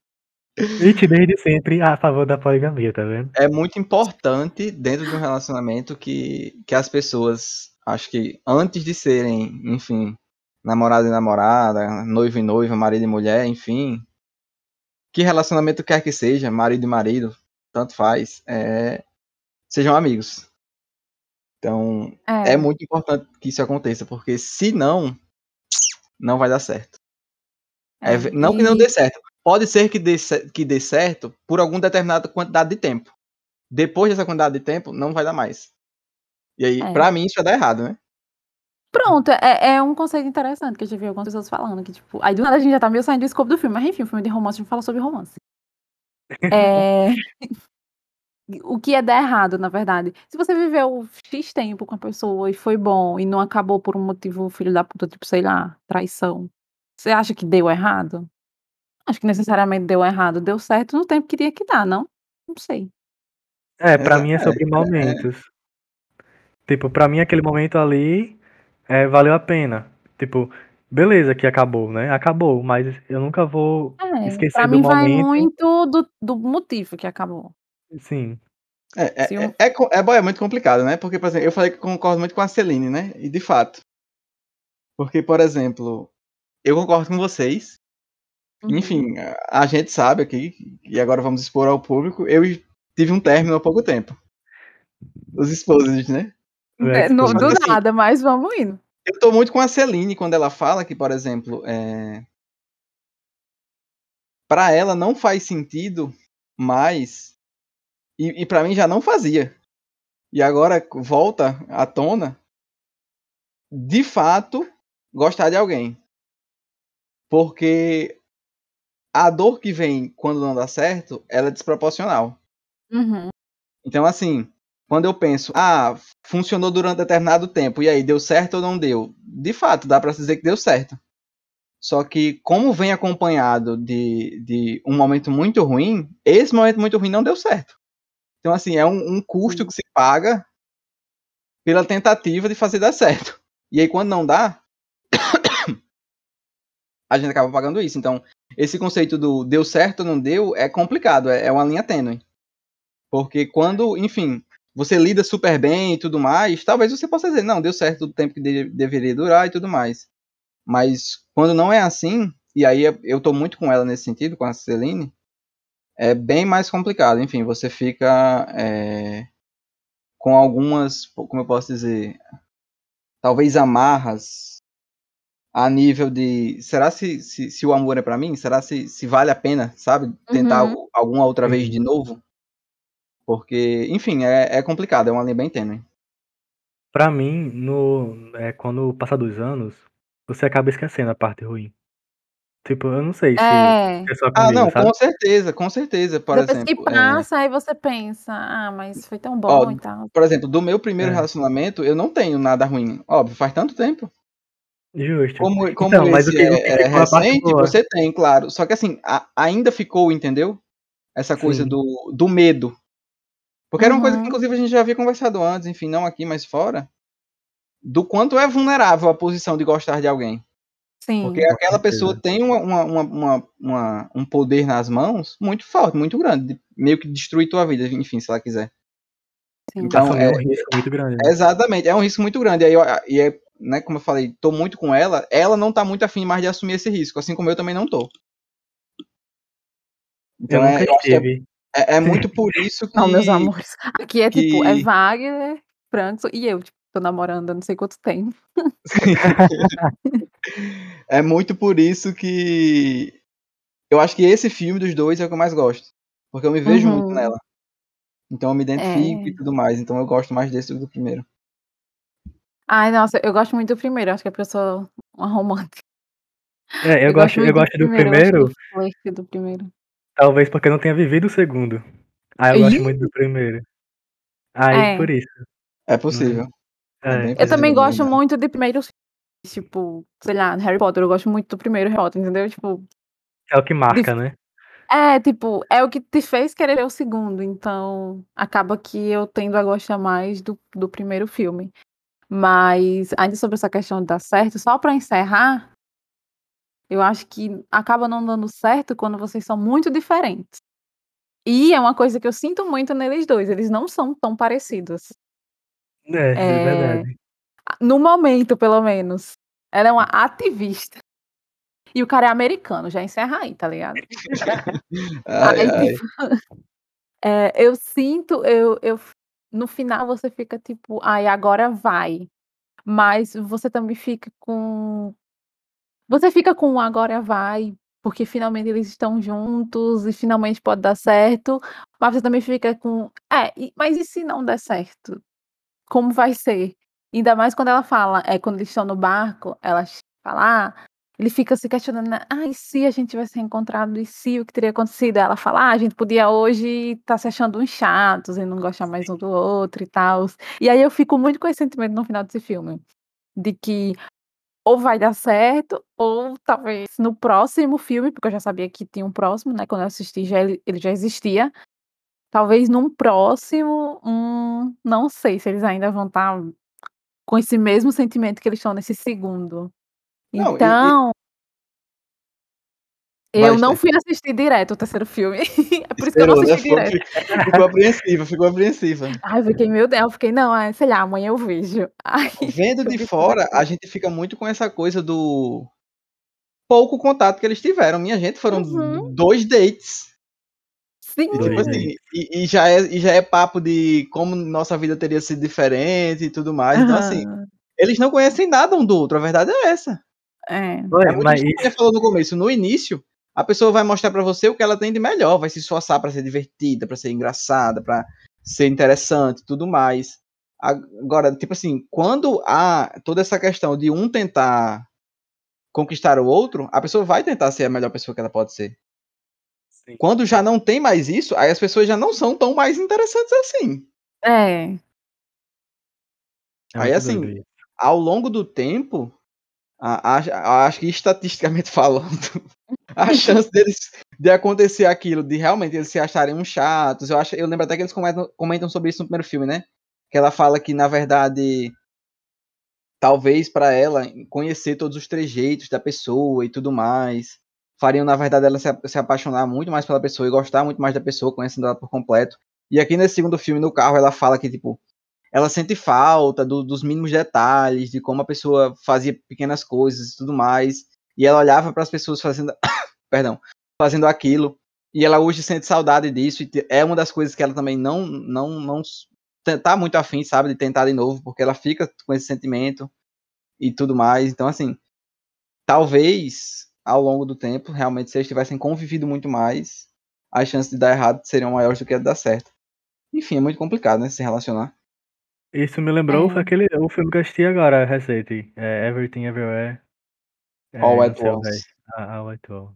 S2: Nietzsche desde sempre a favor da poligamia, tá vendo?
S1: É muito importante dentro de um relacionamento que, que as pessoas, acho que antes de serem, enfim, namorado e namorada, noivo e noiva, marido e mulher, enfim, que relacionamento quer que seja, marido e marido, tanto faz, é, sejam amigos. Então,
S3: É,
S1: é muito importante que isso aconteça, porque se não, não vai dar certo. É, ve- não que não dê certo. Pode ser que dê, que dê certo por alguma determinada quantidade de tempo. Depois dessa quantidade de tempo, não vai dar mais. E aí,
S3: É.
S1: pra mim, isso já dá errado, né?
S3: Pronto, é, é um conceito interessante que eu já vi algumas pessoas falando, que tipo, aí do nada a gente já tá meio saindo do escopo do filme, mas enfim, o filme de romance, a gente fala sobre romance. <laughs> É... <laughs> o que é dar errado, na verdade. Se você viveu X tempo com a pessoa e foi bom e não acabou por um motivo filho da puta, tipo, sei lá, traição, você acha que deu errado? Acho que necessariamente deu errado. Deu certo no tempo que queria que dá, não? Não sei.
S2: É, pra
S1: Exa-
S2: mim é
S1: é,
S2: sobre
S1: é.
S2: momentos. Tipo, pra mim aquele momento ali é, valeu a pena. Tipo, beleza que acabou, né? Acabou, mas eu nunca vou
S3: É,
S2: esquecer
S3: pra
S2: do
S3: mim vai muito do, do motivo que acabou.
S2: Sim.
S1: É, é, é, é, é, é muito complicado, né? Porque, por exemplo, eu falei que concordo muito com a Celine, né? E de fato. Porque, por exemplo, eu concordo com vocês.
S3: Uhum.
S1: Enfim, a, gente sabe aqui, e agora vamos expor ao público, eu tive um término há pouco tempo. Os esposos, né?
S3: É, no- do
S1: assim-
S3: nada, mas vamos indo.
S1: Eu tô muito com a Celine quando ela fala que, por exemplo, é... para ela não faz sentido mais, e, e para mim já não fazia. E agora volta à tona, de fato, gostar de alguém. Porque a dor que vem quando não dá certo, ela é desproporcional.
S3: Uhum.
S1: Então, assim, quando eu penso, ah, funcionou durante determinado tempo, e aí, deu certo ou não deu? De fato, dá pra dizer que deu certo. Só que, como vem acompanhado de, de um momento muito ruim, esse momento muito ruim não deu certo. Então, assim, é um, um custo que se paga pela tentativa de fazer dar certo. E aí, quando não dá, <coughs> a gente acaba pagando isso. Então, esse conceito do deu certo ou não deu é complicado, é, é uma linha tênue. Porque quando, enfim, você lida super bem e tudo mais, talvez você possa dizer, não, deu certo o tempo que de- deveria durar e tudo mais. Mas quando não é assim, e aí eu tô muito com ela nesse sentido, com a Celine, é bem mais complicado. Enfim, você fica é, com algumas, como eu posso dizer, talvez amarras a nível de, será se, se, se o amor é pra mim? Será se, se vale a pena, sabe? Tentar
S3: Uhum.
S1: alguma outra vez
S2: Uhum.
S1: de novo? Porque, enfim, é, é complicado, é uma linha bem tênue.
S2: Pra mim, no, é, quando passar dos anos, você acaba esquecendo a parte ruim. Tipo, eu não sei se
S3: É.
S2: é só
S1: Ah,
S2: comigo,
S1: não,
S2: sabe?
S1: com certeza, com certeza. Por
S3: Depois que
S1: exemplo, é,
S3: passa, aí você pensa, ah, mas foi tão bom
S1: Ó,
S3: e tal.
S1: por exemplo, do meu primeiro
S2: É.
S1: relacionamento, eu não tenho nada ruim. Óbvio, faz tanto tempo.
S2: Justo.
S1: Como, como
S2: Então, mas o que, o
S1: é,
S2: que
S1: é
S2: ficou a parte
S1: recente, você tem, claro. Só que assim, a- ainda ficou, entendeu? Essa coisa
S2: Sim.
S1: do, do medo. Porque era uma coisa que, inclusive, a gente já havia conversado antes, enfim, não aqui, mas fora. Do quanto é vulnerável a posição de gostar de alguém.
S3: Sim.
S1: Porque aquela pessoa tem uma, uma, uma, uma- uma- um poder nas mãos muito forte, muito grande. de meio que destruir tua vida, enfim, se ela quiser.
S3: sim.
S1: Então,
S2: Assumir
S1: é,
S2: um risco muito grande, né?
S1: Exatamente, é um risco muito grande. Aí, eu- e é, né, como eu falei, tô muito com ela, ela não tá muito afim mais de assumir esse risco, assim como eu também não tô. Então é, que é, é- é muito <laughs> por isso que.
S3: Não, meus amores. Aqui é tipo, é
S1: que-
S3: Wagner, Franco e eu, tipo, tô namorando há não sei quanto tempo. <laughs>
S1: é muito por isso que. Eu acho que esse filme dos dois é o que eu mais gosto. Porque eu me vejo muito
S3: Uhum.
S1: nela. Então eu me identifico
S3: É.
S1: e tudo mais. Então eu gosto mais desse do que do primeiro.
S3: Ai, nossa, eu gosto muito do primeiro, acho que é porque eu sou uma romântica.
S2: É, eu, gosto, eu
S3: muito
S2: gosto do
S3: eu
S2: primeiro,
S3: gosto do flerte do primeiro.
S2: talvez porque eu não tenha vivido o segundo. Aí eu
S3: Ih!
S2: gosto muito do primeiro. Aí,
S3: É.
S2: por isso.
S1: É possível. É
S2: É.
S1: bem
S3: Eu
S1: possível,
S3: também
S1: é
S3: gosto
S1: verdade.
S3: muito de primeiros filmes, tipo, sei lá, Harry Potter, eu gosto muito do primeiro Harry Potter, entendeu? Tipo,
S2: É o que marca, né?
S3: é, tipo, é o que te fez querer ver o segundo, então acaba que eu tendo a gostar mais do, do primeiro filme. Mas, ainda sobre essa questão de dar certo, só pra encerrar, eu acho que acaba não dando certo quando vocês são muito diferentes. E é uma coisa que eu sinto muito neles dois, eles não são tão parecidos.
S2: É, é
S3: É,
S2: verdade.
S3: no momento, pelo menos. Ela é uma ativista. E o cara é americano, já encerra aí, tá ligado? <laughs>
S1: Ai,
S3: Aí,
S1: ai.
S3: tipo, <laughs> é, eu sinto, eu, eu, no final você fica tipo, ai, agora vai. Mas você também fica com. Você fica com agora vai, porque finalmente eles estão juntos e finalmente pode dar certo. Mas você também fica com. É, mas e se não der certo? Como vai ser? Ainda mais quando ela fala, é quando eles estão no barco, ela fala, ah, ele fica se questionando, né? Ah, e se a gente tivesse reencontrado? E se o que teria acontecido? Ela fala, ah, a gente podia hoje estar se achando uns chatos e não gostar mais um do outro e tal. E aí eu fico muito com esse sentimento no final desse filme. De que ou vai dar certo, ou talvez no próximo filme, porque eu já sabia que tinha um próximo, né? Quando eu assisti, já, ele ele já existia. Talvez num próximo, hum, não sei se eles ainda vão estar com esse mesmo sentimento que eles estão nesse segundo.
S1: Não, e- e-
S3: Então, eu não fui assistir direto o terceiro filme. <laughs> É por isso que eu não
S1: né?
S3: assisti
S1: Ficou,
S3: direto.
S1: ficou apreensiva, ficou apreensiva.
S3: Ai, eu fiquei, meu Deus, eu fiquei, não, é, sei lá, amanhã eu vejo. <laughs> Ai,
S1: Vendo de fora, a gente fica muito com essa coisa do pouco contato que eles tiveram. Minha gente, foram
S3: Uhum.
S1: dois dates.
S3: Sim,
S1: E, tipo assim, e, e já é, e já é papo de como nossa vida teria sido diferente e tudo mais. Então, assim, eles não conhecem nada um do outro. A verdade é essa.
S3: É.
S1: É
S2: mas
S1: você falou no começo. No início, a pessoa vai mostrar pra você o que ela tem de melhor, vai se esforçar pra ser divertida, pra ser engraçada, pra ser interessante, e tudo mais. Agora, tipo assim, quando há toda essa questão de um tentar conquistar o outro, a pessoa vai tentar ser a melhor pessoa que ela pode ser.
S2: Sim.
S1: Quando já não tem mais isso, aí as pessoas já não são tão mais interessantes assim.
S3: É,
S1: aí,
S2: muito
S1: assim. Ao longo do tempo, a- a- a- acho que estatisticamente <laughs> falando, a chance deles de acontecer aquilo, de realmente eles se acharem chatos, eu acho, eu lembro até que eles comentam, comentam sobre isso no primeiro filme, né? Que ela fala que na verdade talvez pra ela conhecer todos os trejeitos da pessoa e tudo mais, fariam na verdade ela se apaixonar muito mais pela pessoa e gostar muito mais da pessoa, conhecendo ela por completo. E aqui nesse segundo filme no carro ela fala que tipo ela sente falta do- dos mínimos detalhes, de como a pessoa fazia pequenas coisas e tudo mais. E ela olhava para as pessoas fazendo, <coughs> perdão, fazendo aquilo. E ela hoje sente saudade disso. E é uma das coisas que ela também não, não, não tá muito afim, sabe, de tentar de novo, porque ela fica com esse sentimento e tudo mais. Então, assim, talvez ao longo do tempo, realmente, se eles tivessem convivido muito mais, as chances de dar errado seriam maiores do que de dar certo. Enfim, é muito complicado, né, se relacionar.
S2: Isso me lembrou
S3: É.
S2: aquele, o filme que eu assisti agora, recente. É Everything Everywhere. É,
S1: All
S2: no
S1: at
S2: céu,
S1: once.
S2: Ah, All at Once.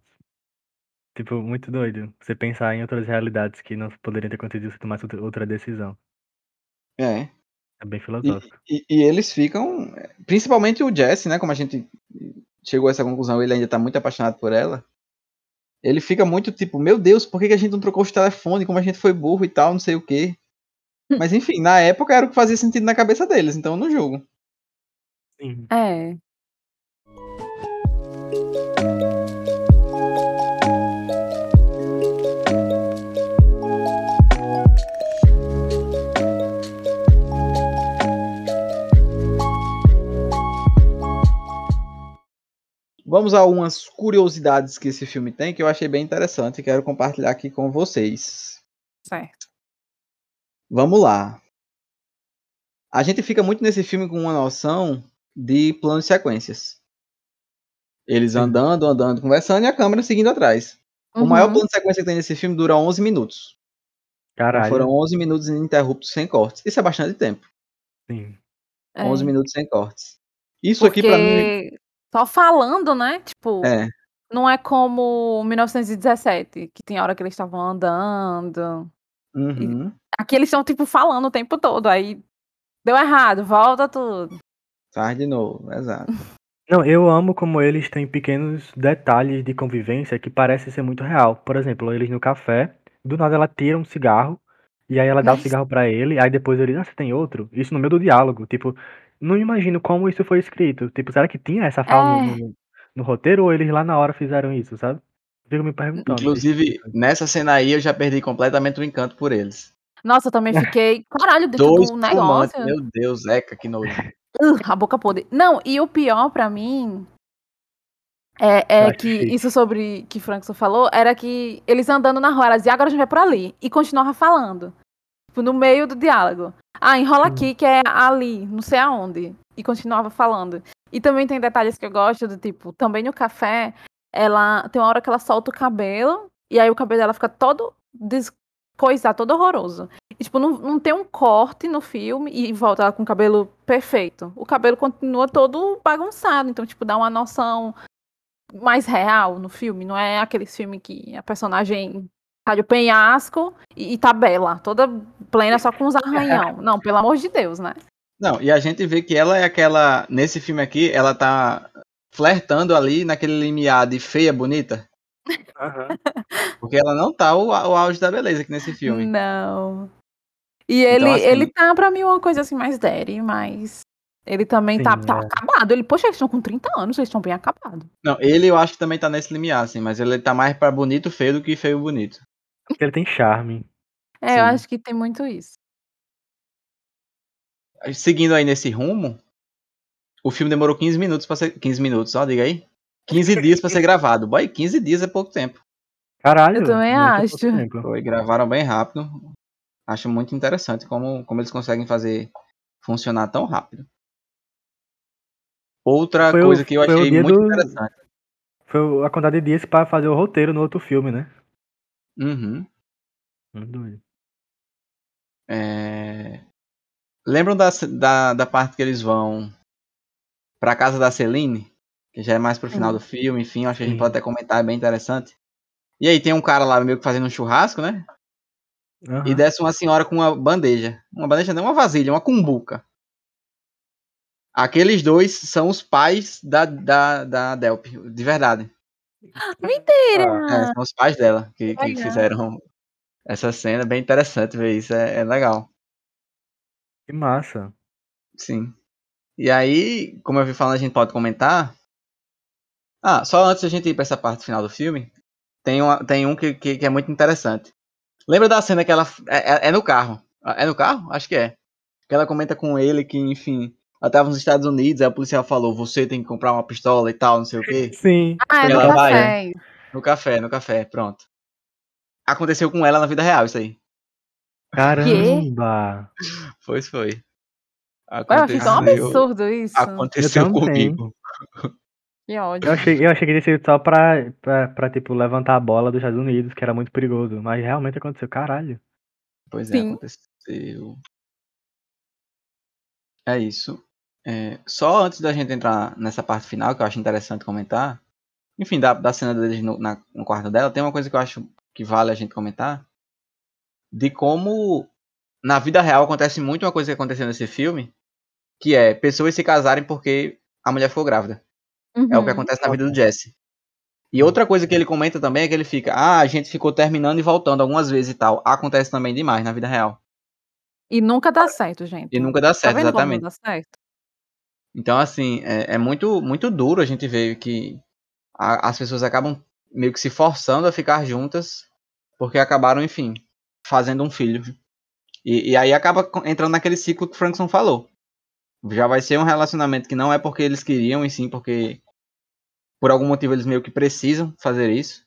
S2: Tipo, muito doido. Você pensar em outras realidades que não poderiam ter acontecido se tomasse outra- outra decisão.
S1: É.
S2: É bem
S1: E,
S2: filosófico.
S1: e- e eles ficam. Principalmente o Jesse, né? Como a gente chegou a essa conclusão, ele ainda tá muito apaixonado por ela. Ele fica muito tipo, meu Deus, por que que a gente não trocou os telefones? Como a gente foi burro e tal, não sei o quê. <laughs> Mas enfim, na época era o que fazia sentido na cabeça deles, então eu não julgo.
S2: Sim.
S3: é.
S1: Vamos a algumas curiosidades que esse filme tem que eu achei bem interessante e quero compartilhar aqui com vocês.
S3: Certo.
S1: Vamos lá. A gente fica muito nesse filme com uma noção de plano de sequências. Eles
S2: Sim.
S1: andando, andando, conversando e a câmera seguindo atrás. O maior
S3: Uhum.
S1: plano de sequência que tem nesse filme dura 11 minutos.
S2: Caralho.
S1: foram 11 minutos ininterruptos sem cortes. Isso é bastante tempo.
S2: Sim.
S3: É.
S1: 11 minutos sem cortes. Isso aqui pra mim
S3: Porque só falando, né? Tipo,
S1: é,
S3: não é como 1917, que tem hora que eles estavam andando.
S1: uhum,
S3: Aqui eles estão, tipo, falando o tempo todo. Aí deu errado, volta tudo.
S1: faz de novo, exato. <laughs>
S2: Não, eu amo como eles têm pequenos detalhes de convivência que parecem ser muito real. Por exemplo, eles no café, do nada ela tira um cigarro, e aí ela dá o
S3: Mas-
S2: cigarro pra ele, aí depois ele, ah, você tem outro? Isso no meio do diálogo. Tipo, não imagino como isso foi escrito. Tipo, será que tinha essa fala no,
S3: É.
S2: no- no roteiro ou eles lá na hora fizeram isso, sabe? Fico me perguntando.
S1: Inclusive, nessa cena aí eu já perdi completamente o encanto por eles.
S3: Nossa, eu também <laughs> fiquei. Caralho, dentro
S1: Dois
S3: do
S1: fumantes,
S3: negócio.
S1: meu Deus, Eca, que nojo.
S3: Uh, a boca podre. Não, e o pior pra mim é, é que isso sobre que Frankson falou era que eles andando na rua, elas diziam, agora a gente vai por ali. E continuava falando. Tipo, no meio do diálogo. Ah, enrola aqui, que é ali, não sei aonde. E continuava falando. E também tem detalhes que eu gosto, do tipo, também no café, ela tem uma hora que ela solta o cabelo, e aí o cabelo dela fica todo descoisado, todo horroroso. E, tipo, não, não tem um corte no filme e volta ela com o cabelo perfeito. O cabelo continua todo bagunçado. Então, tipo, dá uma noção mais real no filme. Não é aquele filme que a personagem tá de penhasco e, e tá bela, toda plena, só com os arranhão. <laughs> Não, pelo amor de Deus, né?
S1: Não, e a gente vê que ela é aquela. Nesse filme aqui, ela tá flertando ali naquele limiar de feia bonita.
S2: Aham. <laughs>
S1: Porque ela não tá o, o auge da beleza aqui nesse filme.
S3: Não. E ele,
S1: assim-
S3: ele tá, pra mim, uma coisa assim mais daddy, mais Ele também tá,
S2: Sim,
S3: tá
S2: é.
S3: acabado. Ele, poxa, eles estão com 30 anos, eles estão bem acabados.
S1: Não, ele eu acho que também tá nesse limiar, assim, mas ele tá mais pra bonito feio do que feio bonito.
S2: Porque ele tem charme.
S3: É,
S1: Sim.
S3: eu acho que tem muito isso.
S1: Seguindo aí nesse rumo, o filme demorou 15 minutos pra ser. 15 minutos, ó, diga aí. 15 dias pra ser gravado. Boy, 15 dias é pouco tempo.
S2: Caralho.
S3: Eu também acho.
S1: Foi, gravaram bem rápido. Acho muito interessante como, como eles conseguem fazer funcionar tão rápido. Outra
S2: Foi o-
S1: coisa que eu
S2: o
S1: achei muito
S2: do-
S1: interessante.
S2: Foi a quantidade de dias pra fazer o roteiro no outro filme, né?
S1: Uhum.
S2: Muito doido.
S1: É, Lembram da, da, da parte que eles vão pra casa da Celine? Que já é mais pro final
S3: Sim.
S1: do filme, enfim, eu acho que a gente pode até comentar, é bem interessante. E aí tem um cara lá meio que fazendo um churrasco, né?
S2: Aham.
S1: E desce uma senhora com uma bandeja. Uma bandeja não, uma vasilha, uma cumbuca. Aqueles dois são os pais da, da, da Delp, de verdade. <laughs>
S3: Mentira!
S1: É, são os pais dela que, que fizeram essa cena. Bem interessante ver isso, é, é legal.
S2: Que massa.
S1: Sim. E aí, como eu vi falando, a gente pode comentar. Ah, só antes da gente ir pra essa parte final do filme, tem, uma, tem um que, que, que é muito interessante. Lembra da cena que ela. É, é- é no carro. É no carro? Acho que é. Que ela comenta com ele que, enfim, ela tava nos Estados Unidos, aí a policial falou: você tem que comprar uma pistola e tal, não sei o quê. <laughs>
S2: Sim.
S3: Ah, é
S1: Ela
S3: no
S1: vai,
S3: café.
S1: No café, no café, pronto. Aconteceu com ela na vida real, isso aí.
S2: Caramba. <laughs>
S1: Pois foi.
S3: Ué, eu achei tão
S1: Aconteceu,
S3: absurdo isso.
S1: aconteceu comigo. <laughs>
S3: Que ódio.
S2: Eu achei, eu achei que ia ser só pra, pra, pra, tipo, levantar a bola dos Estados Unidos, que era muito perigoso. Mas realmente aconteceu, caralho.
S1: Pois é,
S3: Sim.
S1: aconteceu. É isso. É, só antes da gente entrar nessa parte final, que eu acho interessante comentar. Enfim, da, da cena deles no, na- no quarto dela, tem uma coisa que eu acho que vale a gente comentar. De como na vida real acontece muito uma coisa que aconteceu nesse filme, que é pessoas se casarem porque a mulher ficou grávida. É o que
S3: Uhum.
S1: acontece na vida do Jesse. E outra coisa que ele comenta também é que ele fica, ah, a gente ficou terminando e voltando algumas vezes e tal. Acontece também demais na vida real.
S3: E nunca dá certo, gente.
S1: E nunca dá
S3: Tá
S1: certo,
S3: vendo como
S1: exatamente.
S3: dá certo?
S1: Então, assim, é, é muito, muito duro a gente ver que a- as pessoas acabam meio que se forçando a ficar juntas porque acabaram, enfim, fazendo um filho. E, e aí acaba entrando naquele ciclo que o Frankson falou. Já vai ser um relacionamento que não é porque eles queriam, e sim porque por algum motivo eles meio que precisam fazer isso.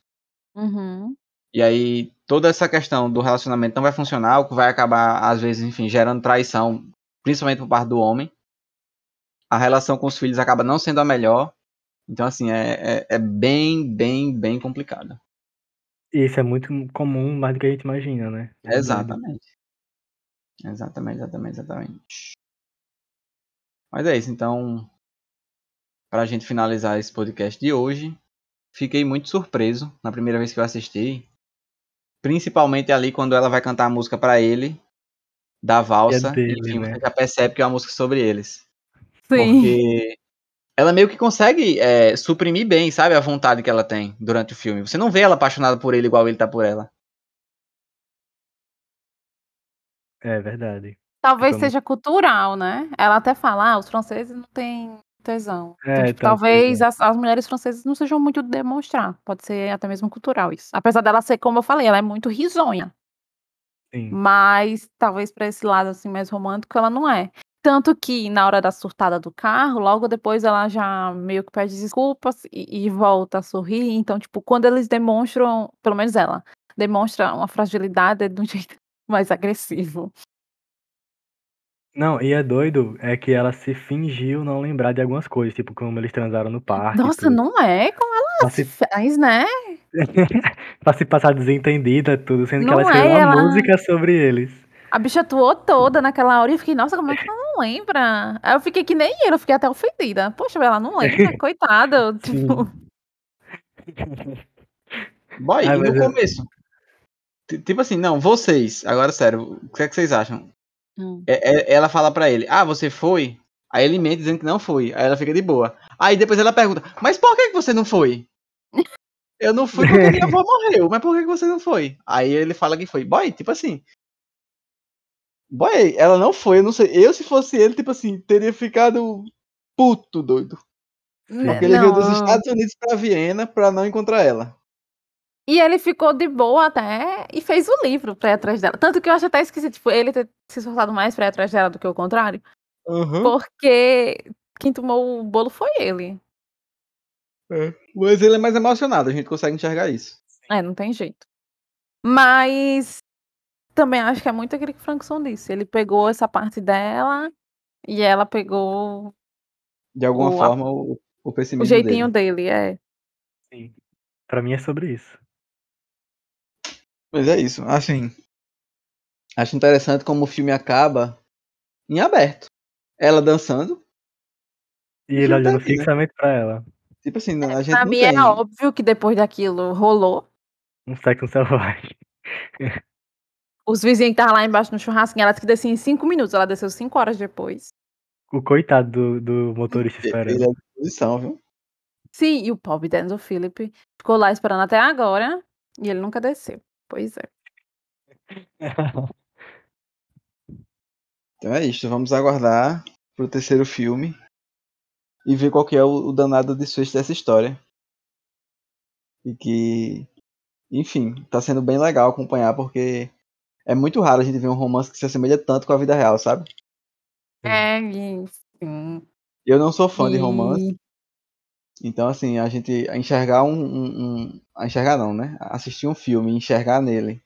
S3: Uhum.
S1: E aí toda essa questão do relacionamento não vai funcionar, o que vai acabar, às vezes, enfim, gerando traição, principalmente por parte do homem. A relação com os filhos acaba não sendo a melhor. Então, assim, é, é, é bem, bem, bem complicado.
S2: E isso é muito comum, mais do que a gente imagina, né?
S1: Exatamente. Exatamente, exatamente, exatamente. Mas é isso, então, para a gente finalizar esse podcast de hoje, fiquei muito surpreso na primeira vez que eu assisti. Principalmente ali quando ela vai cantar a música para ele, da valsa,
S2: dele,
S1: enfim,
S2: né?
S1: você já percebe que é uma música sobre eles.
S3: Sim.
S1: Porque ela meio que consegue é, suprimir bem, sabe, a vontade que ela tem durante o filme. Você não vê ela apaixonada por ele igual ele tá por ela.
S2: É verdade.
S3: Talvez seja cultural, né? Ela até fala, ah, os franceses não têm tesão. Então,
S2: É,
S3: tipo,
S2: então,
S3: talvez
S2: é.
S3: as, as mulheres francesas não sejam muito de demonstrar. Pode ser até mesmo cultural isso. Apesar dela ser, como eu falei, ela é muito risonha.
S2: Sim.
S3: Mas talvez pra esse lado assim mais romântico ela não é. Tanto que na hora da surtada do carro, logo depois ela já meio que pede desculpas e, e volta a sorrir. Então, tipo, quando eles demonstram, pelo menos ela, demonstra uma fragilidade de um <laughs> jeito mais agressivo.
S2: Não, e é doido, é que ela se fingiu não lembrar de algumas coisas, tipo como eles transaram no parque. e
S3: Nossa,
S2: tudo.
S3: não é como ela
S2: Pra se,
S3: faz, né? <laughs>
S2: pra se passar desentendida, tudo, sendo que ela
S3: Não
S2: escreveu
S3: é,
S2: uma
S3: ela-
S2: música sobre eles.
S3: A bicha atuou toda naquela hora e eu fiquei, nossa, como é que ela não lembra? Aí eu fiquei que nem ele, eu fiquei até ofendida. Poxa, ela não lembra, <laughs> coitada. Tipo, <laughs>
S1: Boy, e
S2: mas
S1: no
S2: eu-
S1: começo. T- Tipo assim, não, vocês, agora sério, o que é que vocês acham?
S3: Hum.
S1: É- é- ela fala pra ele, ah, você foi? Aí ele mente dizendo que não foi. Aí ela fica de boa. Aí depois ela pergunta, mas por que, você não foi? <laughs> Eu não fui porque minha avó morreu, mas por que, você não foi? Aí ele fala que foi. Boy, tipo assim. Boy, ela não foi, eu não sei. Eu, se fosse ele, tipo assim, teria ficado puto, doido. Porque ele veio dos Estados Unidos pra Viena pra não encontrar ela.
S3: E ele ficou de boa até e fez o livro pra ir atrás dela. Tanto que eu acho até esquisito, tipo, ele ter se esforçado mais pra ir atrás dela do que o contrário.
S1: Uhum.
S3: Porque quem tomou o bolo foi ele.
S1: É. Mas ele é mais emocionado, a gente consegue enxergar isso.
S3: É, não tem jeito. Mas também acho que é muito aquele que o Frankson disse. Ele pegou essa parte dela e ela pegou
S1: De alguma
S3: O-
S1: forma, o, o
S3: o
S1: pessimismo
S3: jeitinho
S1: dele.
S3: dele, é.
S2: Sim. Pra mim é sobre isso.
S1: Mas é isso, assim. Acho interessante como o filme acaba em aberto. Ela dançando.
S2: E ele olhando
S1: tá aqui, né?
S2: fixamente pra ela.
S1: Tipo assim, a gente
S3: Pra
S1: não
S3: mim
S1: tem.
S3: é óbvio que depois daquilo rolou.
S2: Um sexo selvagem. <laughs>
S3: Os vizinhos que estavam lá embaixo no churrasco, ela disse que descia em cinco minutos. Ela desceu cinco horas depois.
S2: O coitado do, do motorista esperando.
S1: Ele é de posição, viu?
S3: Sim, e o pobre Denzel Philip ficou lá esperando até agora e ele nunca desceu. Pois é.
S1: Então é isso, vamos aguardar pro terceiro filme e ver qual que é o, o danado desfecho dessa história. E que, enfim, tá sendo bem legal acompanhar porque é muito raro a gente ver um romance que se assemelha tanto com a vida real, sabe?
S3: É, enfim.
S1: Eu não sou fã de romance,
S3: E-
S1: então assim, a gente enxergar um, um, um- a enxergar não, né? Assistir um filme e enxergar nele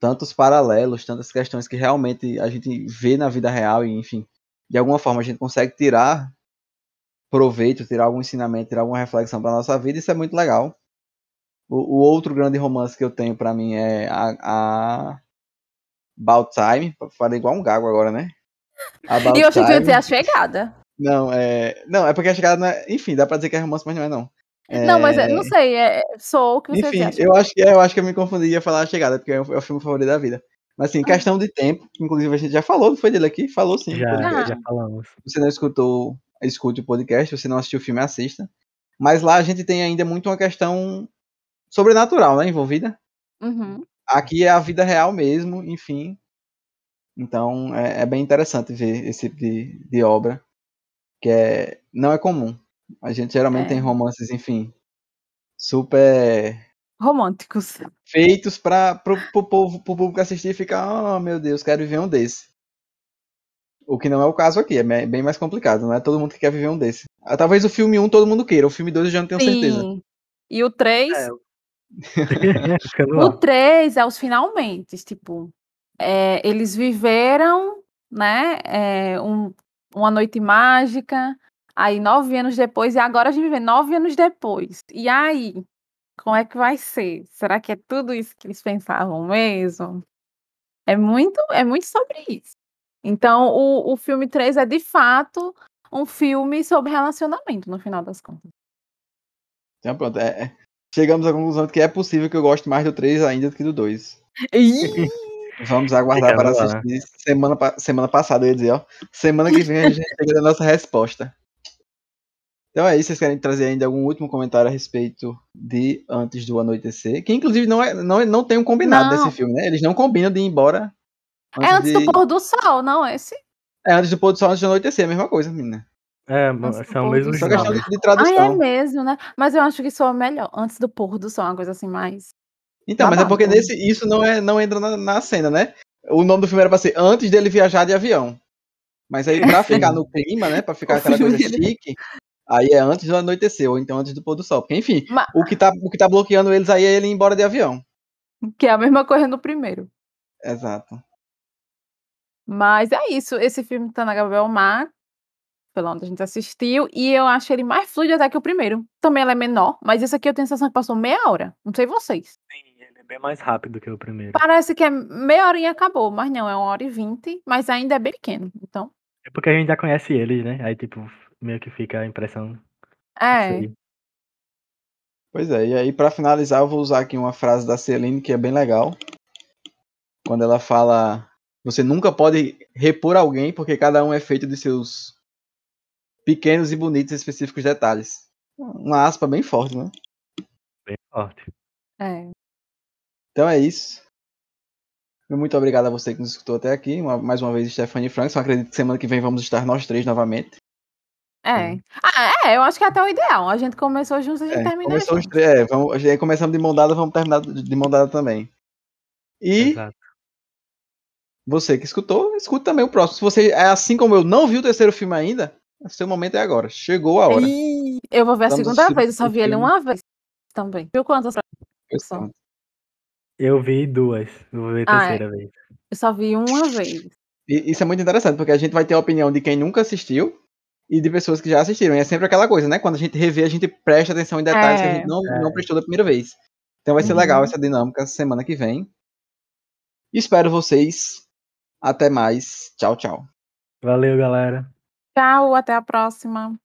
S1: tantos paralelos, tantas questões que realmente a gente vê na vida real e enfim, de alguma forma a gente consegue tirar proveito, tirar algum ensinamento, tirar alguma reflexão para nossa vida, isso é muito legal. O, o outro grande romance que eu tenho para mim é a, a About Time, falei igual um gago agora, né? About
S3: E eu achei que ia dizer a chegada.
S1: Não, é. Não, é porque a chegada não é. Enfim, dá pra dizer que é romance, mas não é não.
S3: Não, mas é-
S1: É,
S3: não sei, é, sou o que você
S1: Enfim,
S3: acha.
S1: eu acho, que, eu acho que eu me confundi ia falar a chegada, porque é o, é o filme favorito da vida. Mas assim, questão de tempo, que inclusive a gente já falou, não foi dele aqui? Falou sim. no
S2: Já,
S1: podcast.
S2: já falamos.
S1: Se você não escutou, escute o podcast, se você não assistiu o filme, assista. Mas lá a gente tem ainda muito uma questão sobrenatural, né, envolvida.
S3: Uhum.
S1: Aqui é a vida real mesmo, enfim. Então é, é bem interessante ver esse tipo de, de obra, que é, não é comum. A gente geralmente
S3: É.
S1: tem romances, enfim, super
S3: Românticos.
S1: feitos para pro, pro povo, pro público assistir e ficar, oh meu Deus, quero viver um desse. O que não é o caso aqui, é bem mais complicado, não é todo mundo que quer viver um desse. Ah, Talvez o filme 1 todo mundo queira, o filme 2 eu já não tenho certeza.
S3: Sim. E o 3?
S2: É, <laughs> <laughs>
S3: O
S2: lá.
S3: 3 é os finalmente, tipo, é, eles viveram, né, é, um- uma noite mágica, aí nove anos depois, e agora a gente vê nove anos depois. E aí, como é que vai ser? Será que é tudo isso que eles pensavam mesmo? É muito, é muito sobre isso. Então, o, o filme 3 é de fato um filme sobre relacionamento, no final das contas.
S1: Então pronto, é- é- chegamos à conclusão de que é possível que eu goste mais do 3 ainda do que do 2. <laughs> Vamos aguardar
S2: Fica
S1: para
S2: lá.
S1: assistir semana, pa- semana passada, eu ia dizer, ó. Semana que vem a gente chega da nossa resposta. Então é isso, vocês querem trazer ainda algum último comentário a respeito de Antes do Anoitecer? Que inclusive não, é, não, é- não tem um combinado
S3: Não.
S1: desse filme, né? Eles não combinam de ir embora.
S3: É antes
S1: de-
S3: do pôr do sol, não esse?
S1: É antes do pôr do sol, antes do anoitecer, a mesma coisa, menina.
S2: É,
S3: Antes
S2: são mesmo
S1: Só questão de, de
S3: Ah,
S1: tradução.
S3: é mesmo, né? Mas eu acho que soa melhor. Antes do pôr do sol, uma coisa assim mais.
S1: Então, mas é porque nesse, isso não, é, não entra na, na cena, né? O nome do filme era pra ser Antes dele viajar de avião. Mas aí, pra <laughs> ficar no clima, né? Pra <laughs> ficar aquela coisa
S3: dele-
S1: chique, aí é antes do anoitecer, ou então antes do pôr do sol. Porque, enfim,
S3: Ma-
S1: o que, tá, o que tá bloqueando eles aí é ele ir embora de avião.
S3: Que é a mesma coisa no primeiro.
S1: Exato.
S3: Mas é isso. Esse filme tá na Gabriel Mar, pela onde a gente assistiu, e eu acho ele mais fluido até que o primeiro. Também ele é menor, mas esse aqui eu tenho a sensação que passou meia hora. Não sei vocês.
S2: Sim, bem mais rápido que o primeiro.
S3: Parece que é meia hora e acabou, mas não, é uma hora e vinte, mas ainda é bem pequeno. Então,
S2: É porque a gente já conhece eles, né? Aí, tipo, meio que fica a impressão.
S3: é.
S1: Pois é, e aí pra finalizar eu vou usar aqui uma frase da Celine que é bem legal. Quando ela fala, você nunca pode repor alguém porque cada um é feito de seus pequenos e bonitos e específicos detalhes. Uma aspa bem forte, né?
S2: Bem forte.
S3: É.
S1: Então é isso. Muito obrigado a você que nos escutou até aqui. Uma, mais uma vez, Stephanie Franks. Eu acredito que semana que vem vamos estar nós três novamente.
S3: É. Ah, é, eu acho que é até o ideal. A gente começou juntos, a gente
S1: É,
S3: termina
S1: começou os
S3: juntos.
S1: é, vamos, já começamos de mão dada, vamos terminar de mão dada também. E
S2: Exato.
S1: você que escutou, escute também o próximo. Se você é assim como eu, não viu o terceiro filme ainda, seu momento é agora. Chegou a hora.
S3: Ih, eu vou ver a
S1: Vamos
S3: segunda vez, eu só vi ele uma vez também. Viu quantas? só?
S2: Eu vi duas. Eu vou ver a
S3: Ah, é.
S2: terceira vez.
S3: Eu só vi uma vez.
S1: E isso é muito interessante, porque a gente vai ter a opinião de quem nunca assistiu e de pessoas que já assistiram. E é sempre aquela coisa, né? Quando a gente revê, a gente presta atenção em detalhes que a
S3: É.
S1: gente não,
S2: É.
S1: não prestou da primeira vez. Então vai ser
S3: Uhum.
S1: legal essa dinâmica semana que vem. Espero vocês. Até mais. Tchau, tchau.
S2: Valeu, galera.
S3: Tchau, até a próxima.